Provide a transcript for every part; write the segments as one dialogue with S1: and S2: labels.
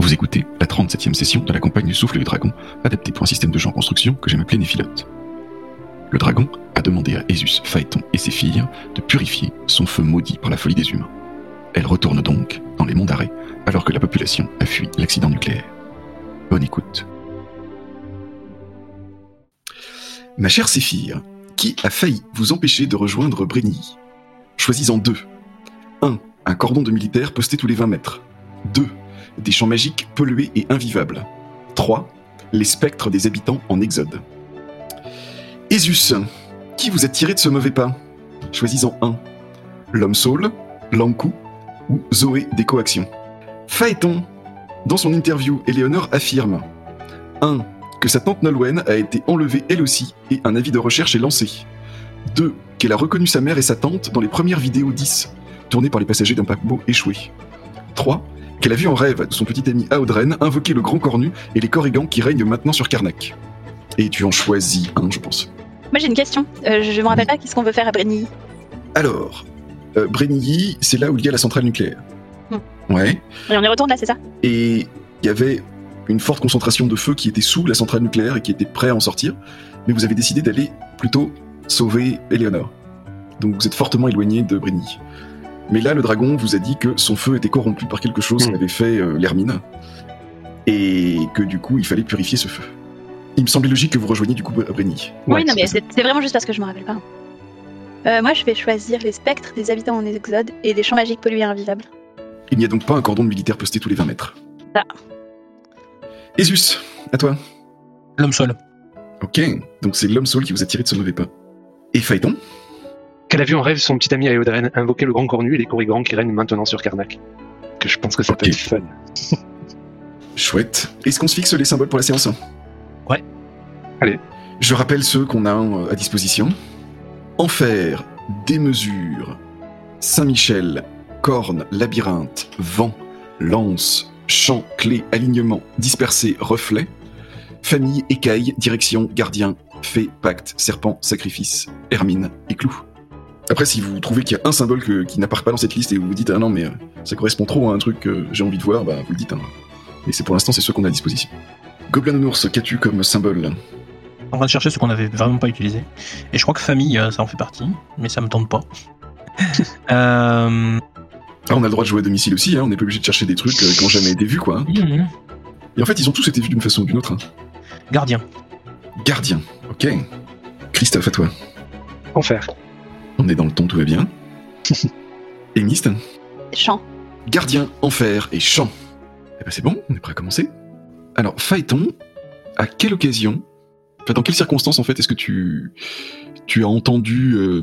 S1: Vous écoutez la 37e session de la campagne du souffle du dragon, adaptée pour un système de jeu en construction que j'ai appelé Néphilote. Le dragon a demandé à Esus, Phaéton et ses filles de purifier son feu maudit par la folie des humains. Elle retourne donc dans les monts d'arrêt alors que la population a fui l'accident nucléaire. Bonne écoute. Ma chère Séphire, qui a failli vous empêcher de rejoindre Brény Choisis-en deux. 1. Un cordon de militaires posté tous les 20 mètres. 2. Des champs magiques pollués et invivables. 3. Les spectres des habitants en exode. Esus, qui vous a tiré de ce mauvais pas? Choisis-en un. L'homme saule, Lankou ou Zoé des coactions. Phaéton, dans son interview, Éléonore affirme 1. Que sa tante Nolwenn a été enlevée elle aussi et un avis de recherche est lancé. 2. Qu'elle a reconnu sa mère et sa tante dans les premières vidéos 10, tournées par les passagers d'un paquebot échoué. 3. Qu'elle a vu en rêve son petit ami Audren invoquer le grand cornu et les corrigans qui règnent maintenant sur Karnak. Et tu en choisis un, je pense.
S2: Moi j'ai une question. Euh, je me rappelle pas qu'est-ce qu'on veut faire à Brenny.
S1: Alors, euh, Brenilly, c'est là où il y a la centrale nucléaire.
S2: Hmm.
S1: Ouais.
S2: Et on y retourne là, c'est ça?
S1: Et il y avait une forte concentration de feu qui était sous la centrale nucléaire et qui était prêt à en sortir. Mais vous avez décidé d'aller plutôt sauver Eleonore. Donc vous êtes fortement éloigné de Brenny. Mais là, le dragon vous a dit que son feu était corrompu par quelque chose
S3: Hmm.
S1: qu'avait fait euh, l'hermine. Et que du coup, il fallait purifier ce feu. Il me semblait logique que vous rejoigniez du coup Brenny.
S2: Oui,
S3: Ouais,
S2: non, mais
S1: c'est
S2: vraiment juste parce que je me rappelle pas. Euh, moi je vais choisir les spectres des habitants en exode et des champs magiques pollués et invivables.
S1: Il n'y a donc pas un cordon de militaire posté tous les 20 mètres.
S2: Ah.
S1: Esus, à toi.
S4: L'homme seul.
S1: Ok, donc c'est l'homme saule qui vous a tiré de ce mauvais pas. Et Phaéton
S3: Qu'elle a vu en rêve son petit ami Aeodren invoquer le grand cornu et les corrigans qui règnent maintenant sur Karnak. Que je pense que ça peut être fun.
S1: Chouette. Est-ce qu'on se fixe les symboles pour la séance
S4: Ouais.
S3: Allez.
S1: Je rappelle ceux qu'on a euh, à disposition. Enfer, démesure, Saint-Michel, corne, labyrinthe, vent, lance, champ, clé, alignement, dispersé, reflet, famille, écaille, direction, gardien, fée, pacte, serpent, sacrifice, hermine et clou. Après, si vous trouvez qu'il y a un symbole que- qui n'apparaît pas dans cette liste et vous vous dites ah non mais euh, ça correspond trop à un truc que j'ai envie de voir, bah vous le dites. Hein. Mais c'est pour l'instant c'est ceux qu'on a à disposition. Gobelin nounours, qu'as-tu comme symbole?
S4: En train de chercher ce qu'on avait vraiment pas utilisé. Et je crois que famille, euh, ça en fait partie, mais ça me tente pas. euh...
S1: Ah, on a le droit de jouer à domicile aussi, hein, on n'est pas obligé de chercher des trucs euh, qui n'ont jamais été vus, quoi. hein. Et en fait, ils ont tous été vus d'une façon ou d'une autre. hein.
S4: Gardien.
S1: Gardien, ok. Christophe, à toi.
S3: Enfer.
S1: On est dans le ton, tout va bien. Émiste
S2: Champs.
S1: Gardien, enfer et chant. Eh ben c'est bon, on est prêt à commencer. Alors, Phaéton, à quelle occasion, enfin, dans quelles circonstances en fait est-ce que tu, tu as entendu euh,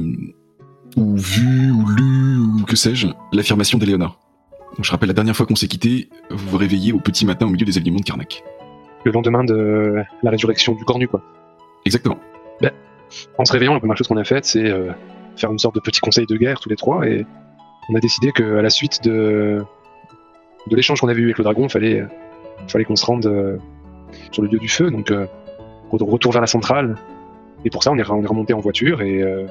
S1: ou vu ou lu ou que sais-je l'affirmation d'Éléonore? Donc, Je rappelle la dernière fois qu'on s'est quitté, vous vous réveillez au petit matin au milieu des aliments de Karnak.
S3: Le lendemain de la résurrection du cornu, quoi.
S1: Exactement.
S3: En se réveillant, la première chose qu'on a faite, c'est euh, faire une sorte de petit conseil de guerre tous les trois, et on a décidé qu'à la suite de, de l'échange qu'on avait eu avec le dragon, il fallait, fallait qu'on se rende euh, sur le lieu du feu, donc euh, re- retour vers la centrale. Et pour ça, on est, on est remonté en voiture et euh,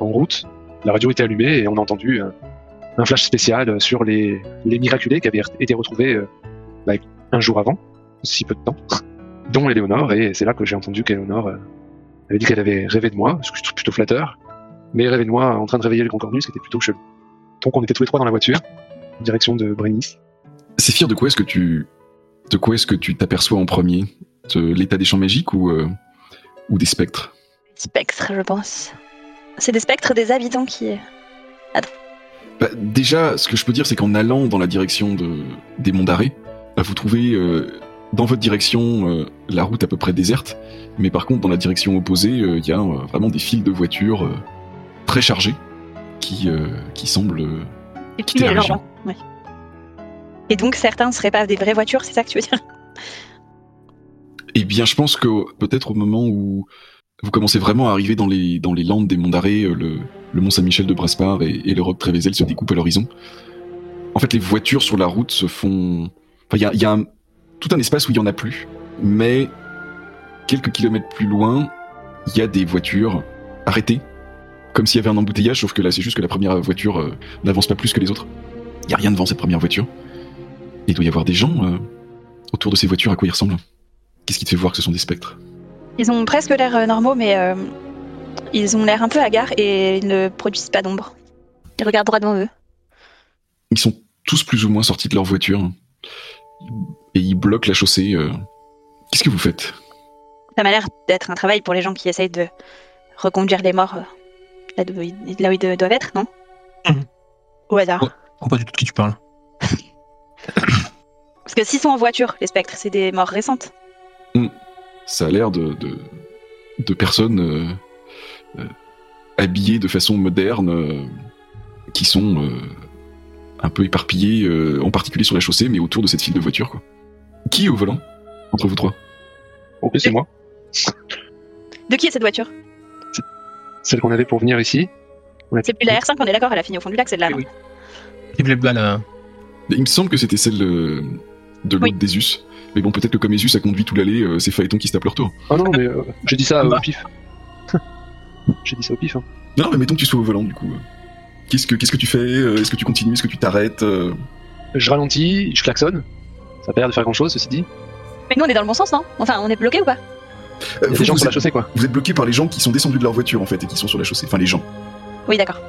S3: en route. La radio était allumée et on a entendu un flash spécial sur les, les miraculés qui avaient été retrouvés bah, un jour avant, si peu de temps, dont Éléonore, et c'est là que j'ai entendu qu'Éléonore avait dit qu'elle avait rêvé de moi, ce je trouve plutôt flatteur, mais rêvé de moi en train de réveiller le grand cornu, c'était plutôt chelou. Donc on était tous les trois dans la voiture, en direction de Brénis.
S1: C'est fier de quoi est-ce que tu de quoi est-ce que tu t'aperçois en premier? De l'état des champs magiques ou euh, ou des spectres?
S2: Spectres, je pense. C'est des spectres des habitants qui.
S1: Bah, Déjà, ce que je peux dire, c'est qu'en allant dans la direction de des monts d'arrêt, bah, vous trouvez euh, dans votre direction euh, la route à peu près déserte, mais par contre dans la direction opposée, euh, il y a euh, vraiment des files de voitures euh, très chargées qui euh, qui semblent euh,
S2: Et
S1: Quitter la région.
S2: Ouais. Et donc certains ne seraient pas des vraies voitures, c'est ça que tu veux dire?
S1: Eh bien, je pense que peut-être au moment où vous commencez vraiment à arriver dans les, dans les landes des monts d'arrêt, euh, le, le mont Saint-Michel de Brespar et, et le roc Trévézel se découpent à l'horizon. En fait, les voitures sur la route se font... Enfin, il y a, il y a un- tout un espace où il y en a plus, mais quelques kilomètres plus loin, il y a des voitures arrêtées, comme s'il y avait un embouteillage, sauf que là, c'est juste que la première voiture euh, n'avance pas plus que les autres. Il y a rien devant cette première voiture. Il doit y avoir des gens euh, autour de ces voitures, à quoi ils ressemblent Qu'est-ce qui te fait voir que ce sont des spectres?
S2: Ils ont presque l'air euh, normaux, mais euh, ils ont l'air un peu hagards et ils ne produisent pas d'ombre. Ils regardent droit devant eux.
S1: Ils sont tous plus ou moins sortis de leur voiture et ils bloquent la chaussée. Qu'est-ce que vous faites?
S2: Ça m'a l'air d'être un travail pour les gens qui essayent de reconduire les morts là, là où ils de- doivent être, non
S4: Mhm.
S2: Au hasard.
S4: Comprends pas du tout de qui tu parles.
S2: Parce que s'ils sont en voiture, les spectres, c'est des morts récentes.
S1: Ça a l'air de, de, de personnes euh, euh, habillées de façon moderne euh, qui sont euh, un peu éparpillées, euh, en particulier sur la chaussée, mais autour de cette file de voitures. Quoi. Qui est au volant entre vous trois?
S3: Ok, c'est moi.
S2: De qui est cette voiture?
S3: Celle qu'on avait pour venir ici.
S2: C'est plus la R5, on est d'accord, elle a fini au fond du lac, c'est de là.
S4: Oui, là.
S1: Il me semble que c'était celle euh, de l'autre
S2: Oui.
S1: d'Esus. Mais bon, peut-être que comme Esus a conduit tout l'allée, euh, c'est Phaéton qui se tape leur tour.
S3: Ah non, mais euh, j'ai dit ça euh,
S4: Bah.
S3: au pif. j'ai dit ça au pif. Hein.
S1: Non, mais mettons que tu sois au volant, du coup. Qu'est-ce que, qu'est-ce que tu fais Euh, Est-ce que tu continues Est-ce que tu t'arrêtes Euh,
S3: Je ralentis, je klaxonne. Ça a pas l'air de faire grand chose, ceci dit.
S2: Mais nous, on est dans le bon sens, non? Enfin, on est bloqué ou pas?
S1: Euh,
S3: Il y a
S1: vous,
S3: des gens
S1: vous
S3: sur la
S1: êtes,
S3: chaussée, quoi.
S1: vous êtes bloqué par les gens qui sont descendus de leur voiture, en fait, et qui sont sur la chaussée. Enfin, les gens.
S2: Oui, d'accord.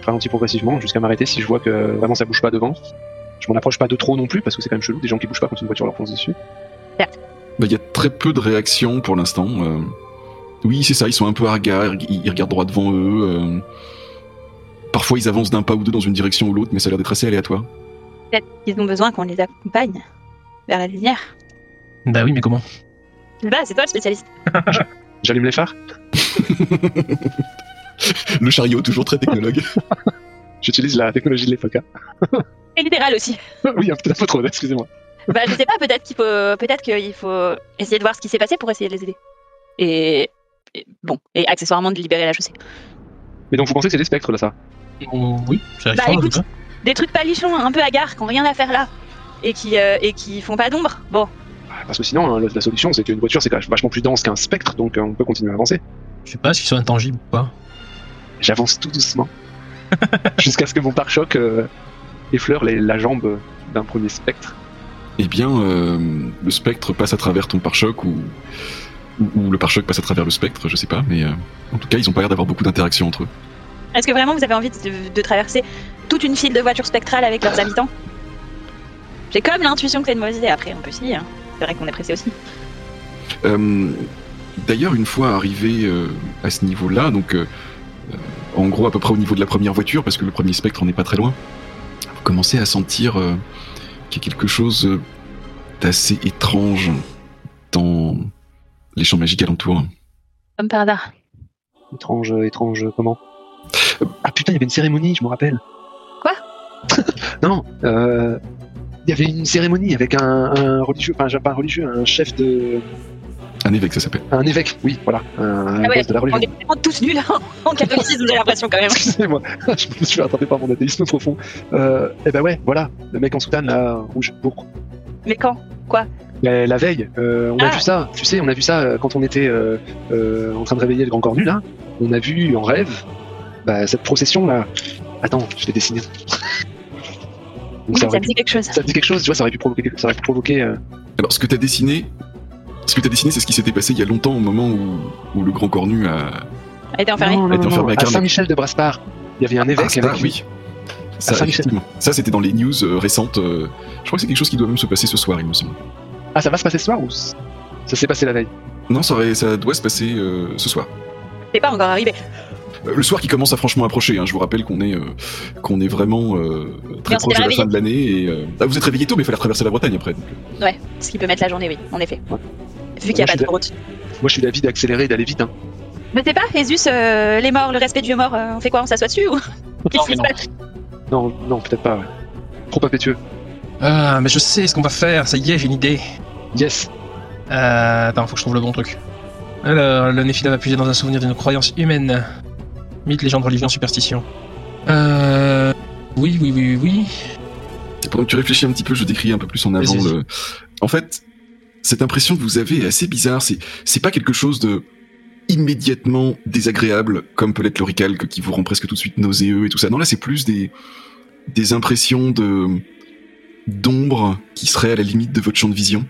S3: Je ralentis progressivement jusqu'à m'arrêter si je vois que vraiment ça bouge pas devant. Je m'en approche pas de trop non plus parce que c'est quand même chelou des gens qui bougent pas quand une voiture leur fonce dessus.
S1: Bah, Il y a très peu de réactions pour l'instant. euh. Oui, c'est ça, ils sont un peu hagards, ils, ils regardent droit devant eux. euh. Parfois, ils avancent d'un pas ou deux dans une direction ou l'autre, mais ça a l'air d'être assez aléatoire.
S2: Peut-être qu'ils ont besoin qu'on les accompagne vers la lumière.
S4: Bah oui, mais comment?
S2: Pas, c'est toi le spécialiste.
S3: J'allume les phares.
S1: Le chariot, toujours très technologue.
S3: J'utilise la technologie de l'époque. hein.
S2: Et littéral aussi.
S3: oui, un peu, trop, excusez-moi.
S2: bah, je sais pas, peut-être qu'il faut, peut-être qu'il faut essayer de voir ce qui s'est passé pour essayer de les aider. Et, et bon, et accessoirement de libérer la chaussée.
S3: Mais donc vous pensez que c'est des spectres là, ça?
S4: Oh, Oui, ça
S2: Bah, écoute.
S4: tout cas.
S2: Des trucs palichons, un peu hagards, qui ont rien à faire là. Et qui, euh, et qui font pas d'ombre. Bon,
S3: Parce que sinon, hein, la, la solution c'est qu'une voiture c'est quand même vachement plus dense qu'un spectre, donc euh, on peut continuer à avancer.
S4: Je sais pas s'ils sont intangibles ou pas.
S3: J'avance tout doucement jusqu'à ce que mon pare-choc euh, effleure les- la jambe d'un premier spectre.
S1: Eh bien, euh, le spectre passe à travers ton pare-choc ou, ou, ou le pare-choc passe à travers le spectre, je sais pas, mais euh, en tout cas, ils ont pas l'air d'avoir beaucoup d'interactions entre eux.
S2: est-ce que vraiment vous avez envie de, de traverser toute une file de voitures spectrales avec leurs habitants? J'ai comme l'intuition que c'est une mauvaise idée. Après, on peut essayer. Hein. C'est vrai qu'on est pressé aussi.
S1: Euh, D'ailleurs, une fois arrivé euh, à ce niveau-là, donc euh, en gros à peu près au niveau de la première voiture, parce que le premier spectre en est pas très loin, vous commencez à sentir euh, qu'il y a quelque chose d'assez étrange dans les champs magiques alentours.
S2: Comme par hasard.
S3: Étrange, étrange, comment? Ah putain, il y avait une cérémonie, je me rappelle.
S2: Quoi?
S3: Non, euh, il y avait une cérémonie avec un, un religieux, enfin pas un religieux, un chef de,
S1: Un évêque, ça s'appelle.
S3: un évêque, oui, voilà, un,
S2: Ah ouais,
S3: de la
S2: On
S3: religion.
S2: est vraiment tous nuls hein, en catholicisme, j'ai l'impression quand même.
S3: Excusez-moi, je me suis rattrapé par mon athéisme profond. Euh, et ben ouais, voilà, le mec en soutane là, rouge, pourpre.
S2: Mais quand?
S3: La, la veille, euh, on a
S2: Ah.
S3: vu ça, tu sais, on a vu ça euh, quand on était euh, euh, en train de réveiller le grand cornu là. On a vu en rêve bah, cette procession là. Attends, je l'ai dessiné. Donc,
S2: Oui,
S3: ça,
S2: me
S3: pu,
S2: dit quelque chose.
S3: ça te dit quelque chose, tu vois, ça aurait pu provoquer, ça aurait pu provoquer euh,
S1: Alors, ce que t'as dessiné, ce que t'as dessiné, c'est ce qui s'était passé il y a longtemps au moment où, où le grand cornu a.
S2: Elle était enfermée.
S3: non, non,
S1: à.
S3: Saint-Michel de Braspar. Il y avait un évêque
S1: Ah,
S3: avec
S1: oui. Ça, c'était dans les news euh, récentes. euh, je crois que c'est quelque chose qui doit même se passer ce soir, il me semble.
S3: Ah, ça va se passer ce soir ou ça s'est passé la veille?
S1: Non, ça, aurait- ça doit se passer euh, ce soir.
S2: C'est pas encore arrivé.
S1: Euh, Le soir qui commence à franchement approcher. hein. Je vous rappelle qu'on est, euh, qu'on est vraiment euh, très proche de la fin de l'année. Et euh, ah, vous êtes réveillé tôt, mais il fallait traverser la Bretagne après. donc.
S2: Ouais, ce qui peut mettre la journée, oui, en effet.
S3: Ouais.
S2: Vu qu'il n'y a
S3: Moi,
S2: pas
S3: je
S2: de
S3: suis
S2: route.
S3: Moi, je suis d'avis d'accélérer et d'aller vite. Hein.
S2: Je sais pas, Jésus, euh, les morts, le respect du vieux mort, euh, on fait quoi On s'assoit dessus ou Qu'est-ce qui
S4: mais
S2: se
S4: non.
S2: passe
S3: Non, non, peut-être pas. Ouais. Trop impétueux.
S4: Ah, mais je sais ce qu'on va faire, ça y est, j'ai une idée.
S3: Yes.
S4: Euh, attends, faut que je trouve le bon truc. Alors, le Néphila va puiser dans un souvenir d'une croyance humaine. Mythe, légende, religion, superstition. Euh. Oui, oui, oui, oui, oui.
S1: Et pendant que tu réfléchis un petit peu, je décris un peu plus en avant le. En fait, cette impression que vous avez est assez bizarre. C'est, c'est pas quelque chose de immédiatement désagréable, comme peut l'être l'oricalque qui vous rend presque tout de suite nauséeux et tout ça. Non, là, c'est plus des, des impressions de, d'ombre qui seraient à la limite de votre champ de vision.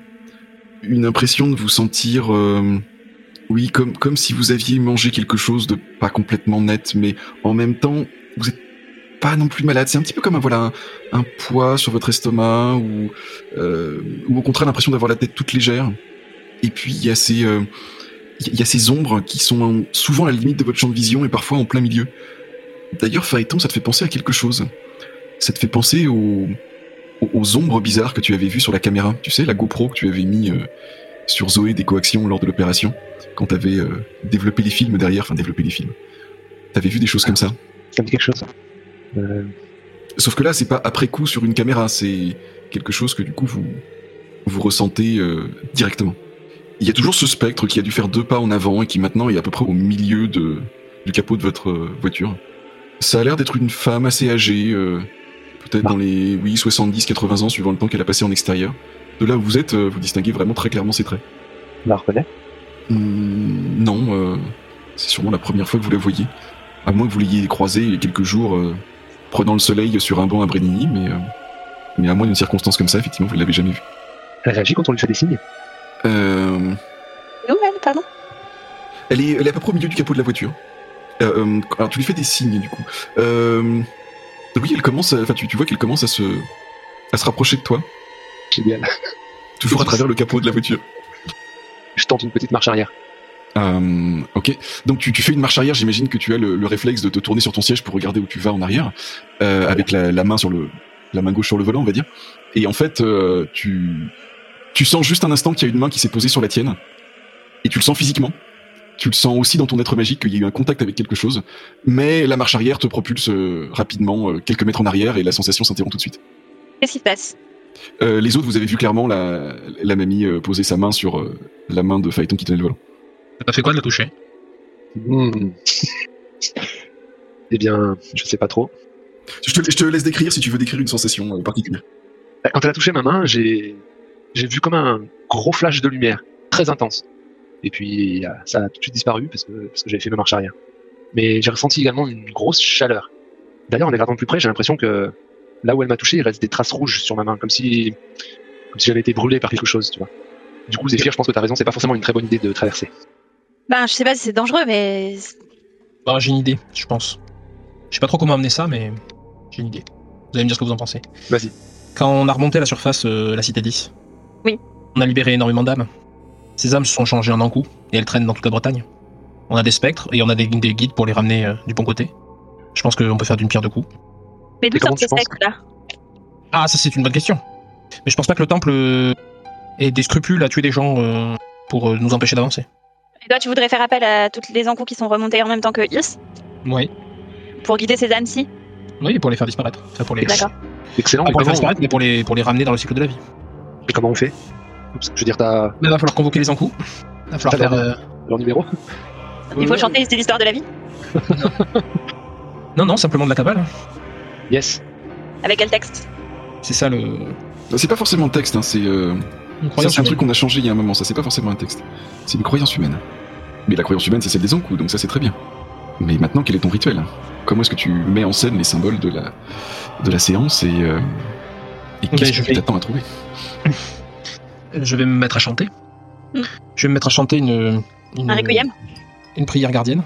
S1: une impression de vous sentir, euh, oui, comme comme si vous aviez mangé quelque chose de pas complètement net, mais en même temps, vous êtes pas non plus malade. C'est un petit peu comme un voilà un, un poids sur votre estomac ou euh, ou au contraire l'impression d'avoir la tête toute légère. Et puis il y a ces euh, il y a ces ombres qui sont souvent à la limite de votre champ de vision et parfois en plein milieu. D'ailleurs, Phaéton, ça te fait penser à quelque chose. Ça te fait penser aux, aux- ombres bizarres que tu avais vues sur la caméra. Tu sais, la GoPro que tu avais mis euh, sur Zoé des coactions lors de l'opération, quand tu avais développé les films derrière, enfin développé les films. T'avais vu des choses comme ça?
S3: Ça me dit quelque chose. Euh,
S1: Sauf que là, c'est pas après coup sur une caméra, c'est quelque chose que du coup vous vous ressentez euh, directement. Il y a toujours ce spectre qui a dû faire deux pas en avant et qui maintenant est à peu près au milieu de, du capot de votre euh, voiture. Ça a l'air d'être une femme assez âgée, euh, peut-être dans les oui 70-80 ans suivant le temps qu'elle a passé en extérieur. De là où vous êtes, euh, vous distinguez vraiment très clairement ses traits.
S3: on la reconnaît.
S1: Hmm, non, euh, c'est sûrement la première fois que vous la voyez. À moins que vous l'ayez croisée il y a quelques jours, euh, prenant le soleil sur un banc à Brénigny, mais, euh, mais à moins d'une circonstance comme ça, effectivement, vous ne l'avez jamais vue.
S3: Elle réagit quand on lui fait des signes.
S1: Euh,
S2: elle, pardon
S1: elle, est, elle est à peu près au milieu du capot de la voiture. Euh, alors tu lui fais des signes, du coup. Euh, oui, elle commence, à- enfin tu, tu vois qu'elle commence à se, à se rapprocher de toi,
S3: Génial.
S1: toujours à travers le capot de la voiture.
S3: Je tente une petite marche arrière.
S1: Euh, ok. Donc tu, tu fais une marche arrière. J'imagine que tu as le, le réflexe de te tourner sur ton siège pour regarder où tu vas en arrière, euh, avec la, la main sur le, la main gauche sur le volant, on va dire. Et en fait, euh, tu, tu sens juste un instant qu'il y a une main qui s'est posée sur la tienne, et tu le sens physiquement. Tu le sens aussi dans ton être magique qu'il y a eu un contact avec quelque chose, mais la marche arrière te propulse rapidement quelques mètres en arrière et la sensation s'interrompt tout de suite.
S2: Qu'est-ce qui se passe?
S1: Euh, les autres, vous avez vu clairement la, la mamie euh, poser sa main sur euh, la main de Phaéton qui tenait le volant.
S4: T'as fait quoi de la toucher?
S3: Hmm. eh bien, je sais pas trop.
S1: Je te, je te laisse décrire si tu veux décrire une sensation euh, particulière.
S3: Bah, Quand elle a touché ma main, j'ai j'ai vu comme un gros flash de lumière, très intense. Et puis ça a tout de suite disparu parce que, parce que j'avais fait ma marche arrière. Mais j'ai ressenti également une grosse chaleur. D'ailleurs, en les regardant de plus près, j'ai l'impression que là où elle m'a touché, il reste des traces rouges sur ma main, comme si comme si j'avais été brûlé par quelque chose, tu vois. Du coup, Zéphyr, je pense que t'as raison, c'est pas forcément une très bonne idée de traverser.
S2: Ben, je sais pas si c'est dangereux, mais
S4: Bah, j'ai une idée, je pense. Je sais pas trop comment amener ça, mais j'ai une idée. Vous allez me dire ce que vous en pensez.
S3: Vas-y.
S4: Quand on a remonté à la surface euh, la cité 10,
S2: Oui.
S4: on a libéré énormément d'âmes. Ces âmes se sont changées en un coup et elles traînent dans toute la Bretagne. On a des spectres et on a des, des guides pour les ramener euh, du bon côté. Je pense qu'on peut faire d'une pierre deux coups.
S2: Mais d'où
S4: Ah, ça c'est une bonne question. Mais je pense pas que le temple euh, ait des scrupules à tuer des gens euh, pour euh, nous empêcher d'avancer.
S2: Et toi, tu voudrais faire appel à toutes les encous qui sont remontés en même temps que Is
S4: Oui.
S2: pour guider ces âmes-ci
S4: Oui, pour les faire disparaître. Enfin, pour les...
S2: D'accord.
S3: Excellent.
S4: Pas pour les faire
S3: comment,
S4: disparaître, mais pour les, pour les ramener dans le cycle de la vie.
S3: et comment on fait Parce que Je veux dire, t'as
S4: Mais il va falloir convoquer les encous. Il va falloir faire. euh,
S3: leur numéro
S2: Il faut
S4: euh,
S2: chanter l'histoire de la vie
S4: Non, non, simplement de la cabale.
S3: Yes.
S2: Avec quel texte
S4: C'est ça le.
S1: C'est pas forcément le texte, hein, c'est euh,
S4: Une
S1: ça,
S4: croyance
S1: c'est un truc qu'on a changé il y a un moment. Ça, c'est pas forcément un texte. C'est une croyance humaine. Mais la croyance humaine, c'est celle des encous, donc ça, c'est très bien. Mais maintenant, quel est ton rituel? Comment est-ce que tu mets en scène les symboles de la de la séance et euh, et
S4: Ben,
S1: qu'est-ce que
S4: vais-
S1: tu t'attends à trouver?
S4: Je vais me mettre à chanter.
S2: Hmm.
S4: Je vais me mettre à chanter une. une
S2: Un requiem?
S4: Une prière gardienne.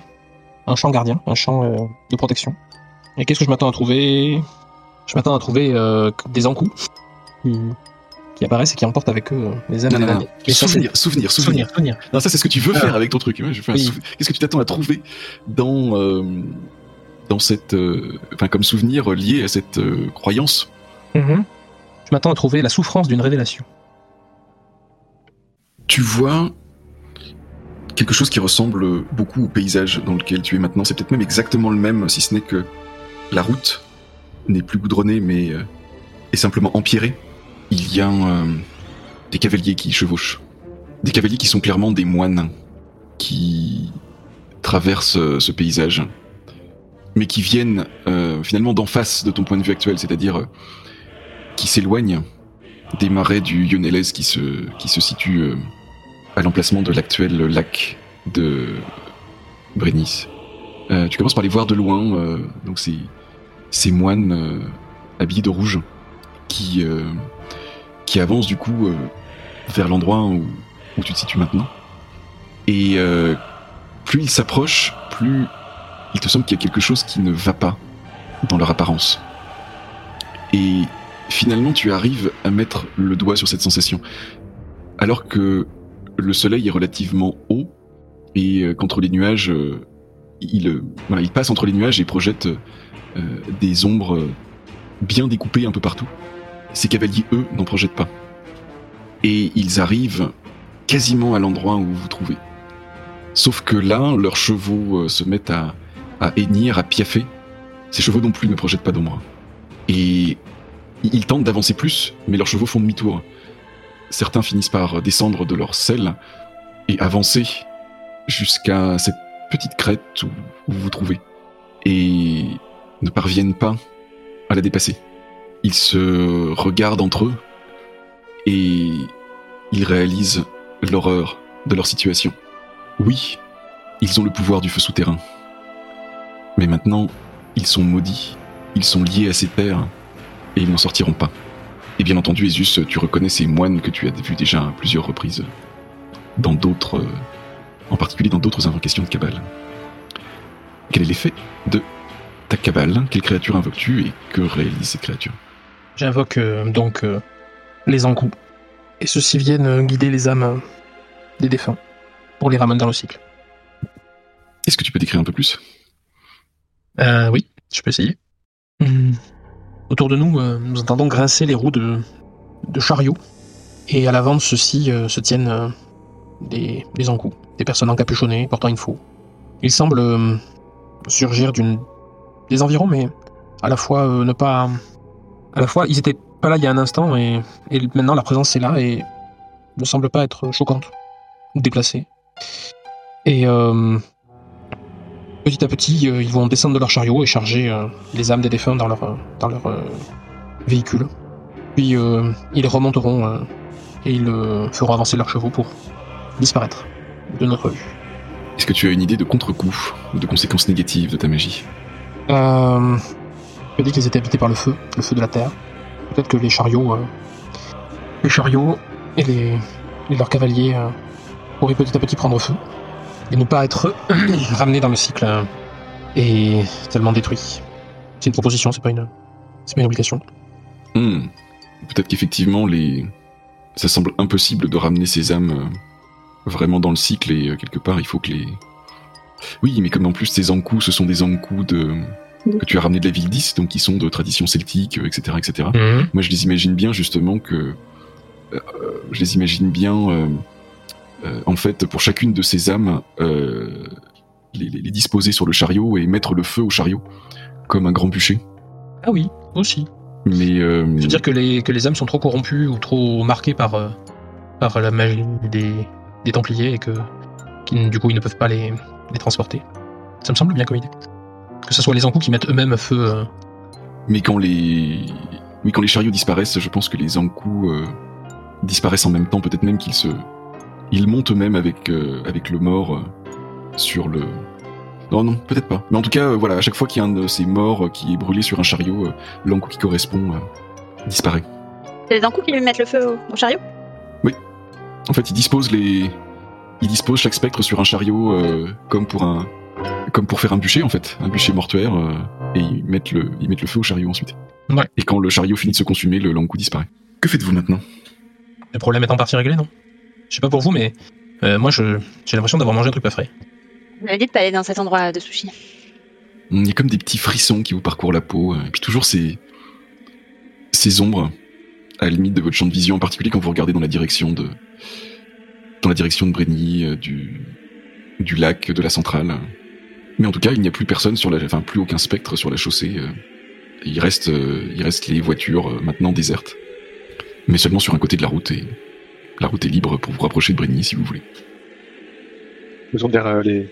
S4: Un chant gardien. Un chant euh, de protection. Et qu'est-ce que je m'attends à trouver? Je m'attends à trouver euh, des encous qui, qui apparaissent et qui emportent avec eux euh, les
S1: Non, non, non.
S4: c'est-
S1: Souvenir, souvenir, souvenir.
S4: Souvenir, souvenir.
S1: Non, ça, c'est ce que tu veux
S4: Ah.
S1: faire avec ton truc. Ouais, je fais un
S4: Oui.
S1: sou- Qu'est-ce que tu t'attends à trouver dans euh, dans cette, euh, enfin, comme souvenir lié à cette euh, croyance?
S4: Mhm. Je m'attends à trouver la souffrance d'une révélation.
S1: tu vois quelque chose qui ressemble beaucoup au paysage dans lequel tu es maintenant. C'est peut-être même exactement le même, si ce n'est que la route n'est plus goudronnée, mais euh, est simplement empierrée. Il y a euh, des cavaliers qui chevauchent. Des cavaliers qui sont clairement des moines qui traversent euh, ce paysage, mais qui viennent finalement d'en face de ton point de vue actuel, c'est-à-dire qui s'éloignent des marais du Yonelès qui se, qui se situe à l'emplacement de l'actuel lac de Brénis. Euh, tu commences par les voir de loin, donc ces, ces moines euh, habillés de rouge qui, euh, qui avancent du coup euh, vers l'endroit où où tu te situes maintenant. Et plus ils s'approchent, plus il te semble qu'il y a quelque chose qui ne va pas dans leur apparence. Et finalement, tu arrives à mettre le doigt sur cette sensation. Alors que le soleil est relativement haut et qu'entre les nuages, il, voilà, il passe entre les nuages et projette euh, des ombres bien découpées un peu partout. Ces cavaliers, eux, n'en projettent pas. Et ils arrivent quasiment à l'endroit où vous vous trouvez. Sauf que là, leurs chevaux euh, se mettent à, à hennir, à piaffer. Ces chevaux non plus ne projettent pas d'ombre. Et ils tentent d'avancer plus, mais leurs chevaux font demi-tour. Certains finissent par descendre de leur selle et avancer jusqu'à cette petite crête où, où vous vous trouvez. Et ne parviennent pas à la dépasser. Ils se regardent entre eux et ils réalisent l'horreur de leur situation. Oui, ils ont le pouvoir du feu souterrain. Mais maintenant, ils sont maudits, ils sont liés à ces terres et ils n'en sortiront pas. Et bien entendu, Esus, tu reconnais ces moines que tu as vus déjà à plusieurs reprises dans d'autres, en particulier dans d'autres invocations de Cabale. Quel est l'effet de ta Cabale Quelle créature invoques-tu et que réalisent ces créatures?
S4: J'invoque euh, donc euh, les encous. Et ceux-ci viennent euh, guider les âmes euh, des défunts pour les ramener dans le cycle.
S1: Est-ce que tu peux décrire un peu plus?
S4: Euh, oui, je peux essayer. Hmm. Autour de nous, euh, nous entendons grincer les roues de, de chariots. Et à l'avant de ceux-ci euh, se tiennent euh, des, des encous, des personnes encapuchonnées portant une faux. Ils semblent euh, surgir d'une des environs, mais à la fois euh, ne pas. À la fois, ils étaient pas là il y a un instant, et, maintenant leur présence est là et ne semble pas être choquante déplacée. Et euh, petit à petit, euh, ils vont descendre de leur chariot et charger les âmes des défunts dans leur, dans leur véhicule. Puis ils remonteront et ils feront avancer leurs chevaux pour disparaître de notre vue.
S1: Est-ce que tu as une idée de contre-coup ou de conséquences négatives de ta magie?
S4: Euh, je dis qu'ils étaient habités par le feu, le feu de la terre. Peut-être que les chariots, euh, les chariots et, les, leurs cavaliers euh, pourraient petit à petit prendre feu et ne pas être ramenés dans le cycle euh, et tellement détruits. C'est une proposition, c'est pas une, c'est pas une obligation.
S1: Hmm. Peut-être qu'effectivement, les... ça semble impossible de ramener ces âmes euh, vraiment dans le cycle et quelque part, il faut que les. Oui, mais comme en plus ces encous, ce sont des encous de... que tu as ramenés de la ville 10, donc qui sont de tradition celtique, euh, etc., etc. Moi, je les imagine bien justement que. euh, je les imagine bien, euh, euh, en fait, pour chacune de ces âmes, euh, les, les- les disposer sur le chariot et mettre le feu au chariot, comme un grand bûcher.
S4: Ah oui, aussi.
S1: Mais. euh,
S4: Je veux dire que les, que les âmes sont trop corrompues ou trop marquées par, euh, par la magie des, des Templiers et que qui, du coup ils ne peuvent pas les, les transporter. Ça me semble bien comme idée. Que ce soit les encous qui mettent eux-mêmes feu. euh,
S1: Mais quand les, oui, quand les chariots disparaissent, je pense que les encous euh, disparaissent en même temps. Peut-être même qu'ils se, ils montent eux-mêmes avec euh, avec le mort euh, sur le. Non, non, peut-être pas. Mais en tout cas, euh, voilà, à chaque fois qu'il y a un de ces morts euh, qui est brûlé sur un chariot, euh, l'encou qui correspond euh, disparaît.
S2: C'est les encous qui lui mettent le feu au, au chariot?
S1: En fait, ils disposent les, ils disposent chaque spectre sur un chariot euh, comme pour un, comme pour faire un bûcher en fait, un bûcher mortuaire, euh, et ils mettent le, ils mettent le feu au chariot ensuite.
S4: Ouais.
S1: Et quand le chariot finit de se consumer, le l'encou disparaît. Que faites-vous maintenant?
S4: Le problème est en partie réglé, non? Je sais pas pour vous, mais euh, moi je j'ai l'impression d'avoir mangé un truc pas frais.
S2: Vous avez dit de pas aller dans cet endroit de sushi.
S1: Il y a comme des petits frissons qui vous parcourent la peau, et puis toujours ces, ces ombres à la limite de votre champ de vision, en particulier quand vous regardez dans la direction de, dans la direction de Brenny, euh, du, du lac, de la centrale. Mais en tout cas, il n'y a plus personne sur la, enfin plus aucun spectre sur la chaussée. euh, il reste, euh, il reste les voitures maintenant désertes, mais seulement sur un côté de la route et la route est libre pour vous rapprocher de Brenny si vous voulez.
S3: Je me tourne vers, les,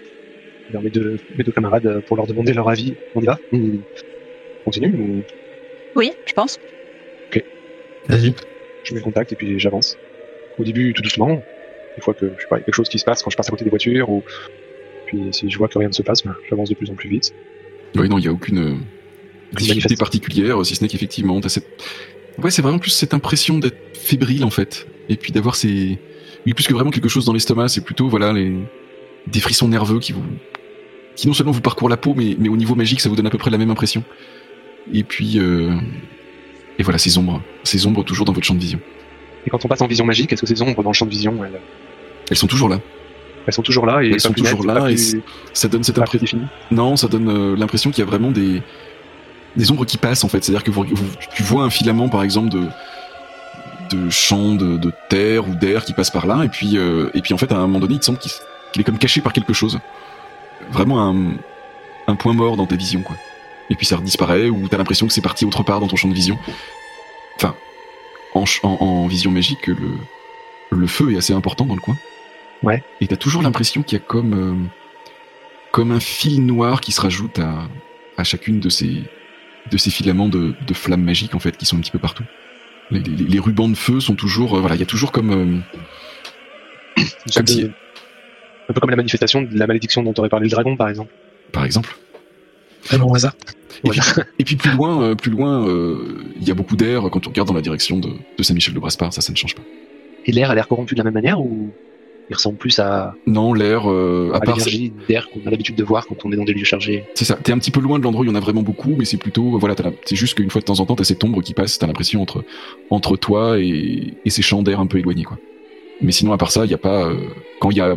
S3: vers mes, deux, mes deux camarades pour leur demander leur avis. On y va? On continue ou?
S2: Oui, je pense.
S4: Vas-y.
S3: je mets le contact et puis j'avance. Au début, tout doucement. Une fois que je sais pas, il y a quelque chose qui se passe quand je passe à côté des voitures ou puis si je vois que rien ne se passe, ben, j'avance de plus en plus vite.
S1: Oui, non, il n'y a aucune euh, difficulté particulière, si ce n'est qu'effectivement, t'as cette... Ouais, c'est vraiment plus cette impression d'être fébrile en fait. Et puis d'avoir ces. Oui, plus que vraiment quelque chose dans l'estomac, c'est plutôt voilà les des frissons nerveux qui vous qui non seulement vous parcourent la peau, mais, mais au niveau magique, ça vous donne à peu près la même impression. Et puis euh... et voilà ces ombres, ces ombres toujours dans votre champ de vision.
S3: Et quand on passe en vision magique, est-ce que ces ombres dans le champ de vision, elles,
S1: Elles sont toujours là.
S3: elles sont toujours là et
S1: Elles sont
S3: plus
S1: toujours là et Ça donne cette impression. Non, ça donne euh, l'impression qu'il y a vraiment des des ombres qui passent en fait. C'est-à-dire que vous, vous- tu vois un filament par exemple de de champs de, de terre ou d'air qui passe par là et puis euh, et puis en fait à un moment donné il te semble qu'il est comme caché par quelque chose. Vraiment un un point mort dans ta vision quoi. Et puis ça disparaît ou t'as l'impression que c'est parti autre part dans ton champ de vision. Enfin en, en vision magique le le feu est assez important dans le coin.
S3: Ouais.
S1: Et t'as toujours l'impression qu'il y a comme euh, comme un fil noir qui se rajoute à, à chacune de ces, de ces filaments de, de flammes magiques en fait qui sont un petit peu partout. Les, les- les rubans de feu sont toujours, euh, voilà, il y a toujours comme, euh,
S3: de- Un peu comme la manifestation de la malédiction dont aurait parlé le dragon, par exemple.
S1: par exemple.
S4: Vraiment au hasard.
S1: Et puis, et puis plus loin, euh, plus loin, euh, il y a beaucoup d'air quand on regarde dans la direction de, de Saint-Michel de Braspar, ça, ça ne change pas.
S3: Et l'air a l'air corrompu de la même manière ou il ressemble plus à,
S1: Non, l'air, euh, à
S3: à
S1: part,
S3: l'énergie d'air qu'on a l'habitude de voir quand on est dans des lieux chargés
S1: c'est ça. T'es un petit peu loin de l'endroit où il y en a vraiment beaucoup, mais c'est plutôt, voilà, la- c'est juste qu'une fois de temps en temps, t'as cette ombre qui passe, t'as l'impression entre entre toi et, et ces champs d'air un peu éloignés, quoi. Mais sinon, à part ça, il y a pas. euh, quand il y a,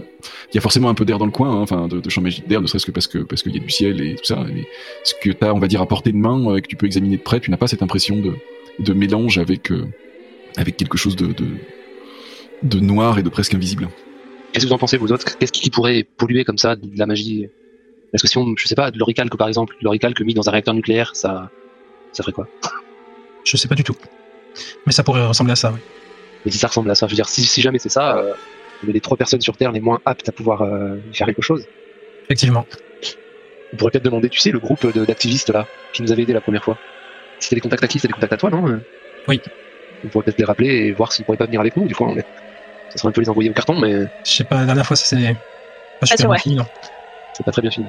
S1: y a forcément un peu d'air dans le coin, hein, enfin, de, de champs magiques d'air, ne serait-ce que parce que parce qu'il y a du ciel et tout ça. Mais ce que t'as, on va dire, à portée de main, euh, que tu peux examiner de près, tu n'as pas cette impression de de mélange avec euh, avec quelque chose de, de de noir et de presque invisible.
S3: Qu'est-ce que vous en pensez, vous autres Qu'est-ce qui pourrait polluer comme ça de la magie Est-ce que si on, je sais pas, de l'oricalque par exemple, l'oricalque mis dans un réacteur nucléaire, ça, ça ferait quoi
S4: Je sais pas du tout. Mais ça pourrait ressembler à ça, oui.
S3: Et si ça ressemble à ça, je veux dire, si, si jamais c'est ça, euh, on est les trois personnes sur Terre les moins aptes à pouvoir euh, faire quelque chose.
S4: Effectivement.
S3: On pourrait peut-être demander, tu sais, le groupe d'activistes là, qui nous avait aidés la première fois. C'était des contacts à qui C'était des contacts à toi, non euh
S4: Oui.
S3: On pourrait peut-être les rappeler et voir s'ils pourraient pas venir avec nous. Du coup, on est... ça serait un peu les envoyer au carton, mais
S4: Je sais pas, la dernière fois, ça s'est pas
S2: c'est
S4: super
S2: vrai.
S4: bien fini, non.
S3: c'est pas très bien fini.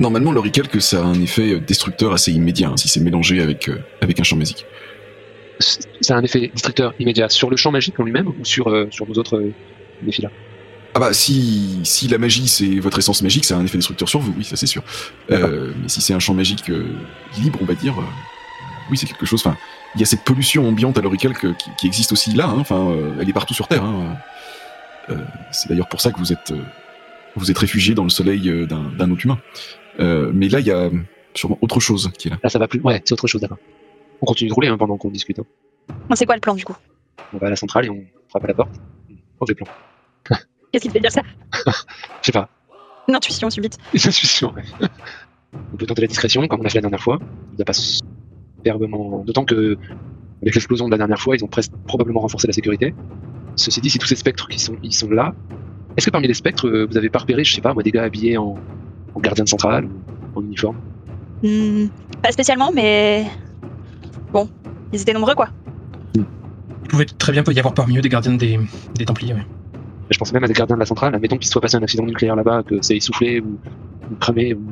S1: Normalement, l'oricalque, ça a un effet euh, destructeur assez immédiat hein, si c'est mélangé avec euh, avec un champ magique.
S3: C'est un effet destructeur immédiat sur le champ magique en lui-même ou sur, euh, sur nos autres euh, défis là?
S1: Ah bah si si la magie c'est votre essence magique, ça a un effet destructeur sur vous, oui ça c'est sûr. Euh, mais si c'est un champ magique euh, libre, on va dire, euh, oui c'est quelque chose. Enfin, il y a cette pollution ambiante à l'oricalque qui, qui existe aussi là. hein, Enfin, euh, elle est partout sur Terre. Hein. Euh, c'est d'ailleurs pour ça que vous êtes euh, vous êtes réfugié dans le soleil d'un d'un autre humain. Euh, mais là il y a sûrement autre chose qui est là.
S3: Là, ça va plus. Ouais, c'est autre chose d'accord. On continue de rouler hein, pendant qu'on discute. hein.
S2: C'est quoi le plan du coup?
S3: On va à la centrale et on frappe à la porte. Mauvais plan.
S2: Qu'est-ce qui te fait dire ça?
S3: Je sais pas.
S2: Une intuition subite.
S3: Une intuition, ouais. On peut tenter la discrétion, comme on a fait la dernière fois. Il n'y a pas superbement. D'autant que, avec l'explosion de la dernière fois, ils ont presque probablement renforcé la sécurité. Ceci dit, si tous ces spectres qui sont, ils sont là, est-ce que parmi les spectres, euh, vous avez pas repéré, je sais pas, moi, des gars habillés en, en gardien de centrale ou en uniforme?
S2: Hmm, pas spécialement, mais bon, ils étaient nombreux quoi.
S4: Il pouvait très bien y avoir parmi eux des gardiens des, des Templiers, oui.
S3: Je pense même à des gardiens de la centrale. Admettons qu'il se soit passé un accident nucléaire là-bas, que ça ait soufflé ou, ou cramé ou,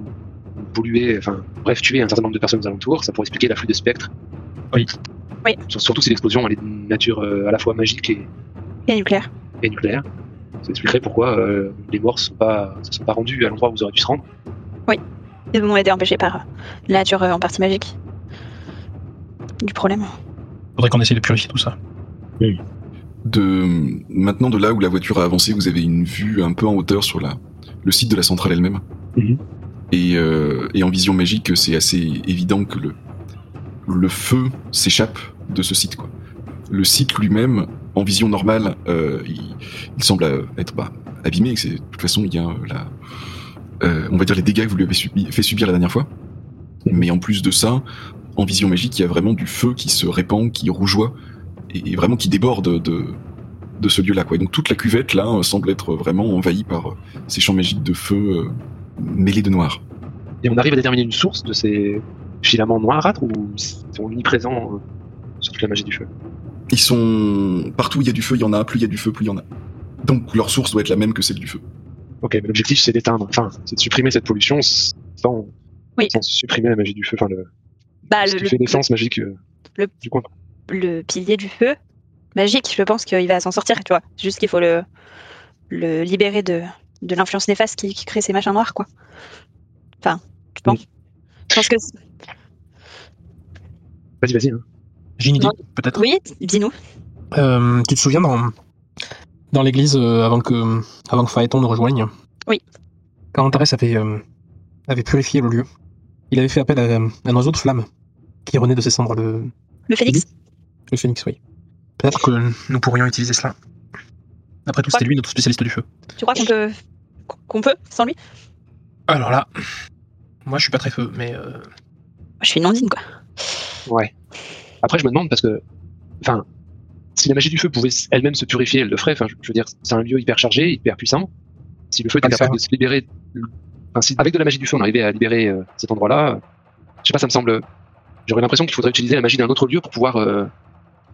S3: enfin, bref, tué un certain nombre de personnes aux alentours. Ça pourrait expliquer l'afflux de spectres.
S4: Oui.
S2: Oui.
S3: Sur- Surtout si l'explosion elle est de nature euh, à la fois magique et,
S2: Et nucléaire.
S3: et nucléaire. Ça expliquerait pourquoi euh, les morts sont pas, se sont pas rendus à l'endroit où vous auriez dû se rendre.
S2: Ils ont été empêchés par euh, la nature euh, en partie magique. Du problème.
S4: Faudrait qu'on essaye de purifier tout ça.
S1: De maintenant de là où la voiture a avancé, vous avez une vue un peu en hauteur sur la le site de la centrale elle-même?
S3: Mhm.
S1: Et, euh, et en vision magique, c'est assez évident que le le feu s'échappe de ce site quoi. Le site lui-même, en vision normale, euh, il, il semble euh, être bah, abîmé. De toute façon, il y a euh, la, euh, on va dire les dégâts que vous lui avez subi- fait subir la dernière fois. Mais en plus de ça, en vision magique, il y a vraiment du feu qui se répand, qui rougeoie et, vraiment qui déborde de, de ce lieu-là. Donc toute la cuvette là euh, semble être vraiment envahie par ces champs magiques de feu mêlés de noir.
S3: Et on arrive à déterminer une source de ces filaments noirâtres ou sont omniprésents euh, sur toute la magie du feu?
S1: Ils sont partout où il y a du feu, il y en a. Plus il y a du feu, plus il y en a. Donc leur source doit être la même que celle du feu.
S3: Ok, mais l'objectif c'est d'éteindre, enfin, c'est de supprimer cette pollution sans,
S2: Oui.
S3: sans supprimer la magie du feu, enfin, le,
S2: Bah, le, le-
S3: fait l'essence magique euh,
S2: le-
S3: du coin.
S2: le pilier du feu magique, je pense qu'il va s'en sortir, tu vois. C'est juste qu'il faut le, le libérer de, de l'influence néfaste qui, qui crée ces machins noirs, quoi. Enfin, je pense. Je pense que.
S3: Vas-y, vas-y. hein.
S4: J'ai une idée, peut-être.
S2: Oui, dis-nous.
S4: Euh, tu te souviens dans, dans l'église euh, avant que avant que Phaéton nous rejoigne?
S2: Oui.
S4: Quand Antares avait, euh, avait purifié le lieu, il avait fait appel à, à un oiseau de flamme qui renaît de ses cendres, le,
S2: Le phénix?
S4: Le phénix, oui. Peut-être que nous pourrions utiliser cela. Après tout, c'était lui notre spécialiste du feu.
S2: Tu crois qu'on peut. qu'on peut, sans lui?
S4: Alors là, moi je suis pas très feu, mais euh,
S2: Je suis une ondine, quoi.
S3: Ouais. Après, je me demande parce que, enfin, si la magie du feu pouvait elle-même se purifier, elle le ferait. Enfin, je veux dire, c'est un lieu hyper chargé, hyper puissant. Si le feu était capable de se libérer, enfin, si avec de la magie du feu, on arrivait à libérer euh, cet endroit-là, je sais pas, ça me semble. J'aurais l'impression qu'il faudrait utiliser la magie d'un autre lieu pour pouvoir, euh,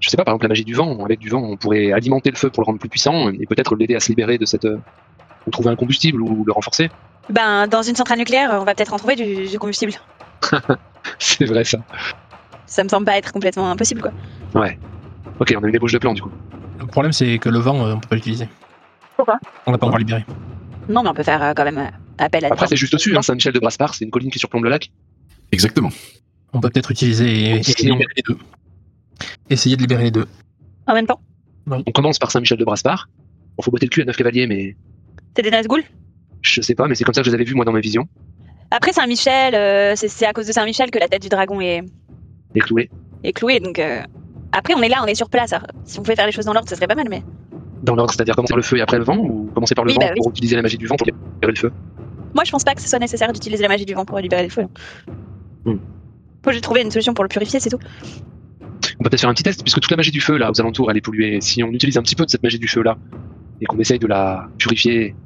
S3: je sais pas, par exemple la magie du vent. Avec du vent, on pourrait alimenter le feu pour le rendre plus puissant et peut-être l'aider à se libérer de cette, euh, ou trouver un combustible ou le renforcer.
S2: Ben, dans une centrale nucléaire, on va peut-être en trouver du, du combustible.
S3: C'est vrai ça.
S2: Ça me semble pas être complètement impossible, quoi.
S3: Ouais. Ok, on a une ébauche de plan du coup.
S4: le problème c'est que le vent, euh, on peut pas l'utiliser.
S2: Pourquoi?
S4: On l'a pas encore libéré.
S2: Non, mais on peut faire euh, quand même euh, appel à
S3: Après, c'est juste au-dessus, hein, Saint-Michel de Braspar, c'est une colline qui surplombe le lac.
S1: Exactement.
S4: On peut peut-être utiliser et, et libérer les deux. Essayer de libérer les deux.
S2: En même temps.
S3: On commence par Saint-Michel de Braspar. On faut botter le cul à neuf cavaliers, mais
S2: C'est des Nazgûl
S3: je sais pas, mais c'est comme ça que je les avais vus moi dans mes visions.
S2: Après Saint-Michel, euh, c'est à cause de Saint-Michel que la tête du dragon est, est clouée. Donc euh, après, on est là, on est sur place. Alors, si on pouvait faire les choses dans l'ordre, ce serait pas mal. Mais
S3: Dans l'ordre, c'est-à-dire commencer par le feu et après le vent, ou commencer par le
S2: Oui,
S3: vent
S2: bah oui.
S3: pour utiliser la magie du vent pour libérer le feu?
S2: moi, je pense pas que ce soit nécessaire d'utiliser la magie du vent pour libérer le feu.
S3: Hmm.
S2: Moi, j'ai trouvé une solution pour le purifier, c'est tout.
S3: On peut peut-être faire un petit test, puisque toute la magie du feu là aux alentours elle est polluée. Si on utilise un petit peu de cette magie du feu là et qu'on essaye de la purifier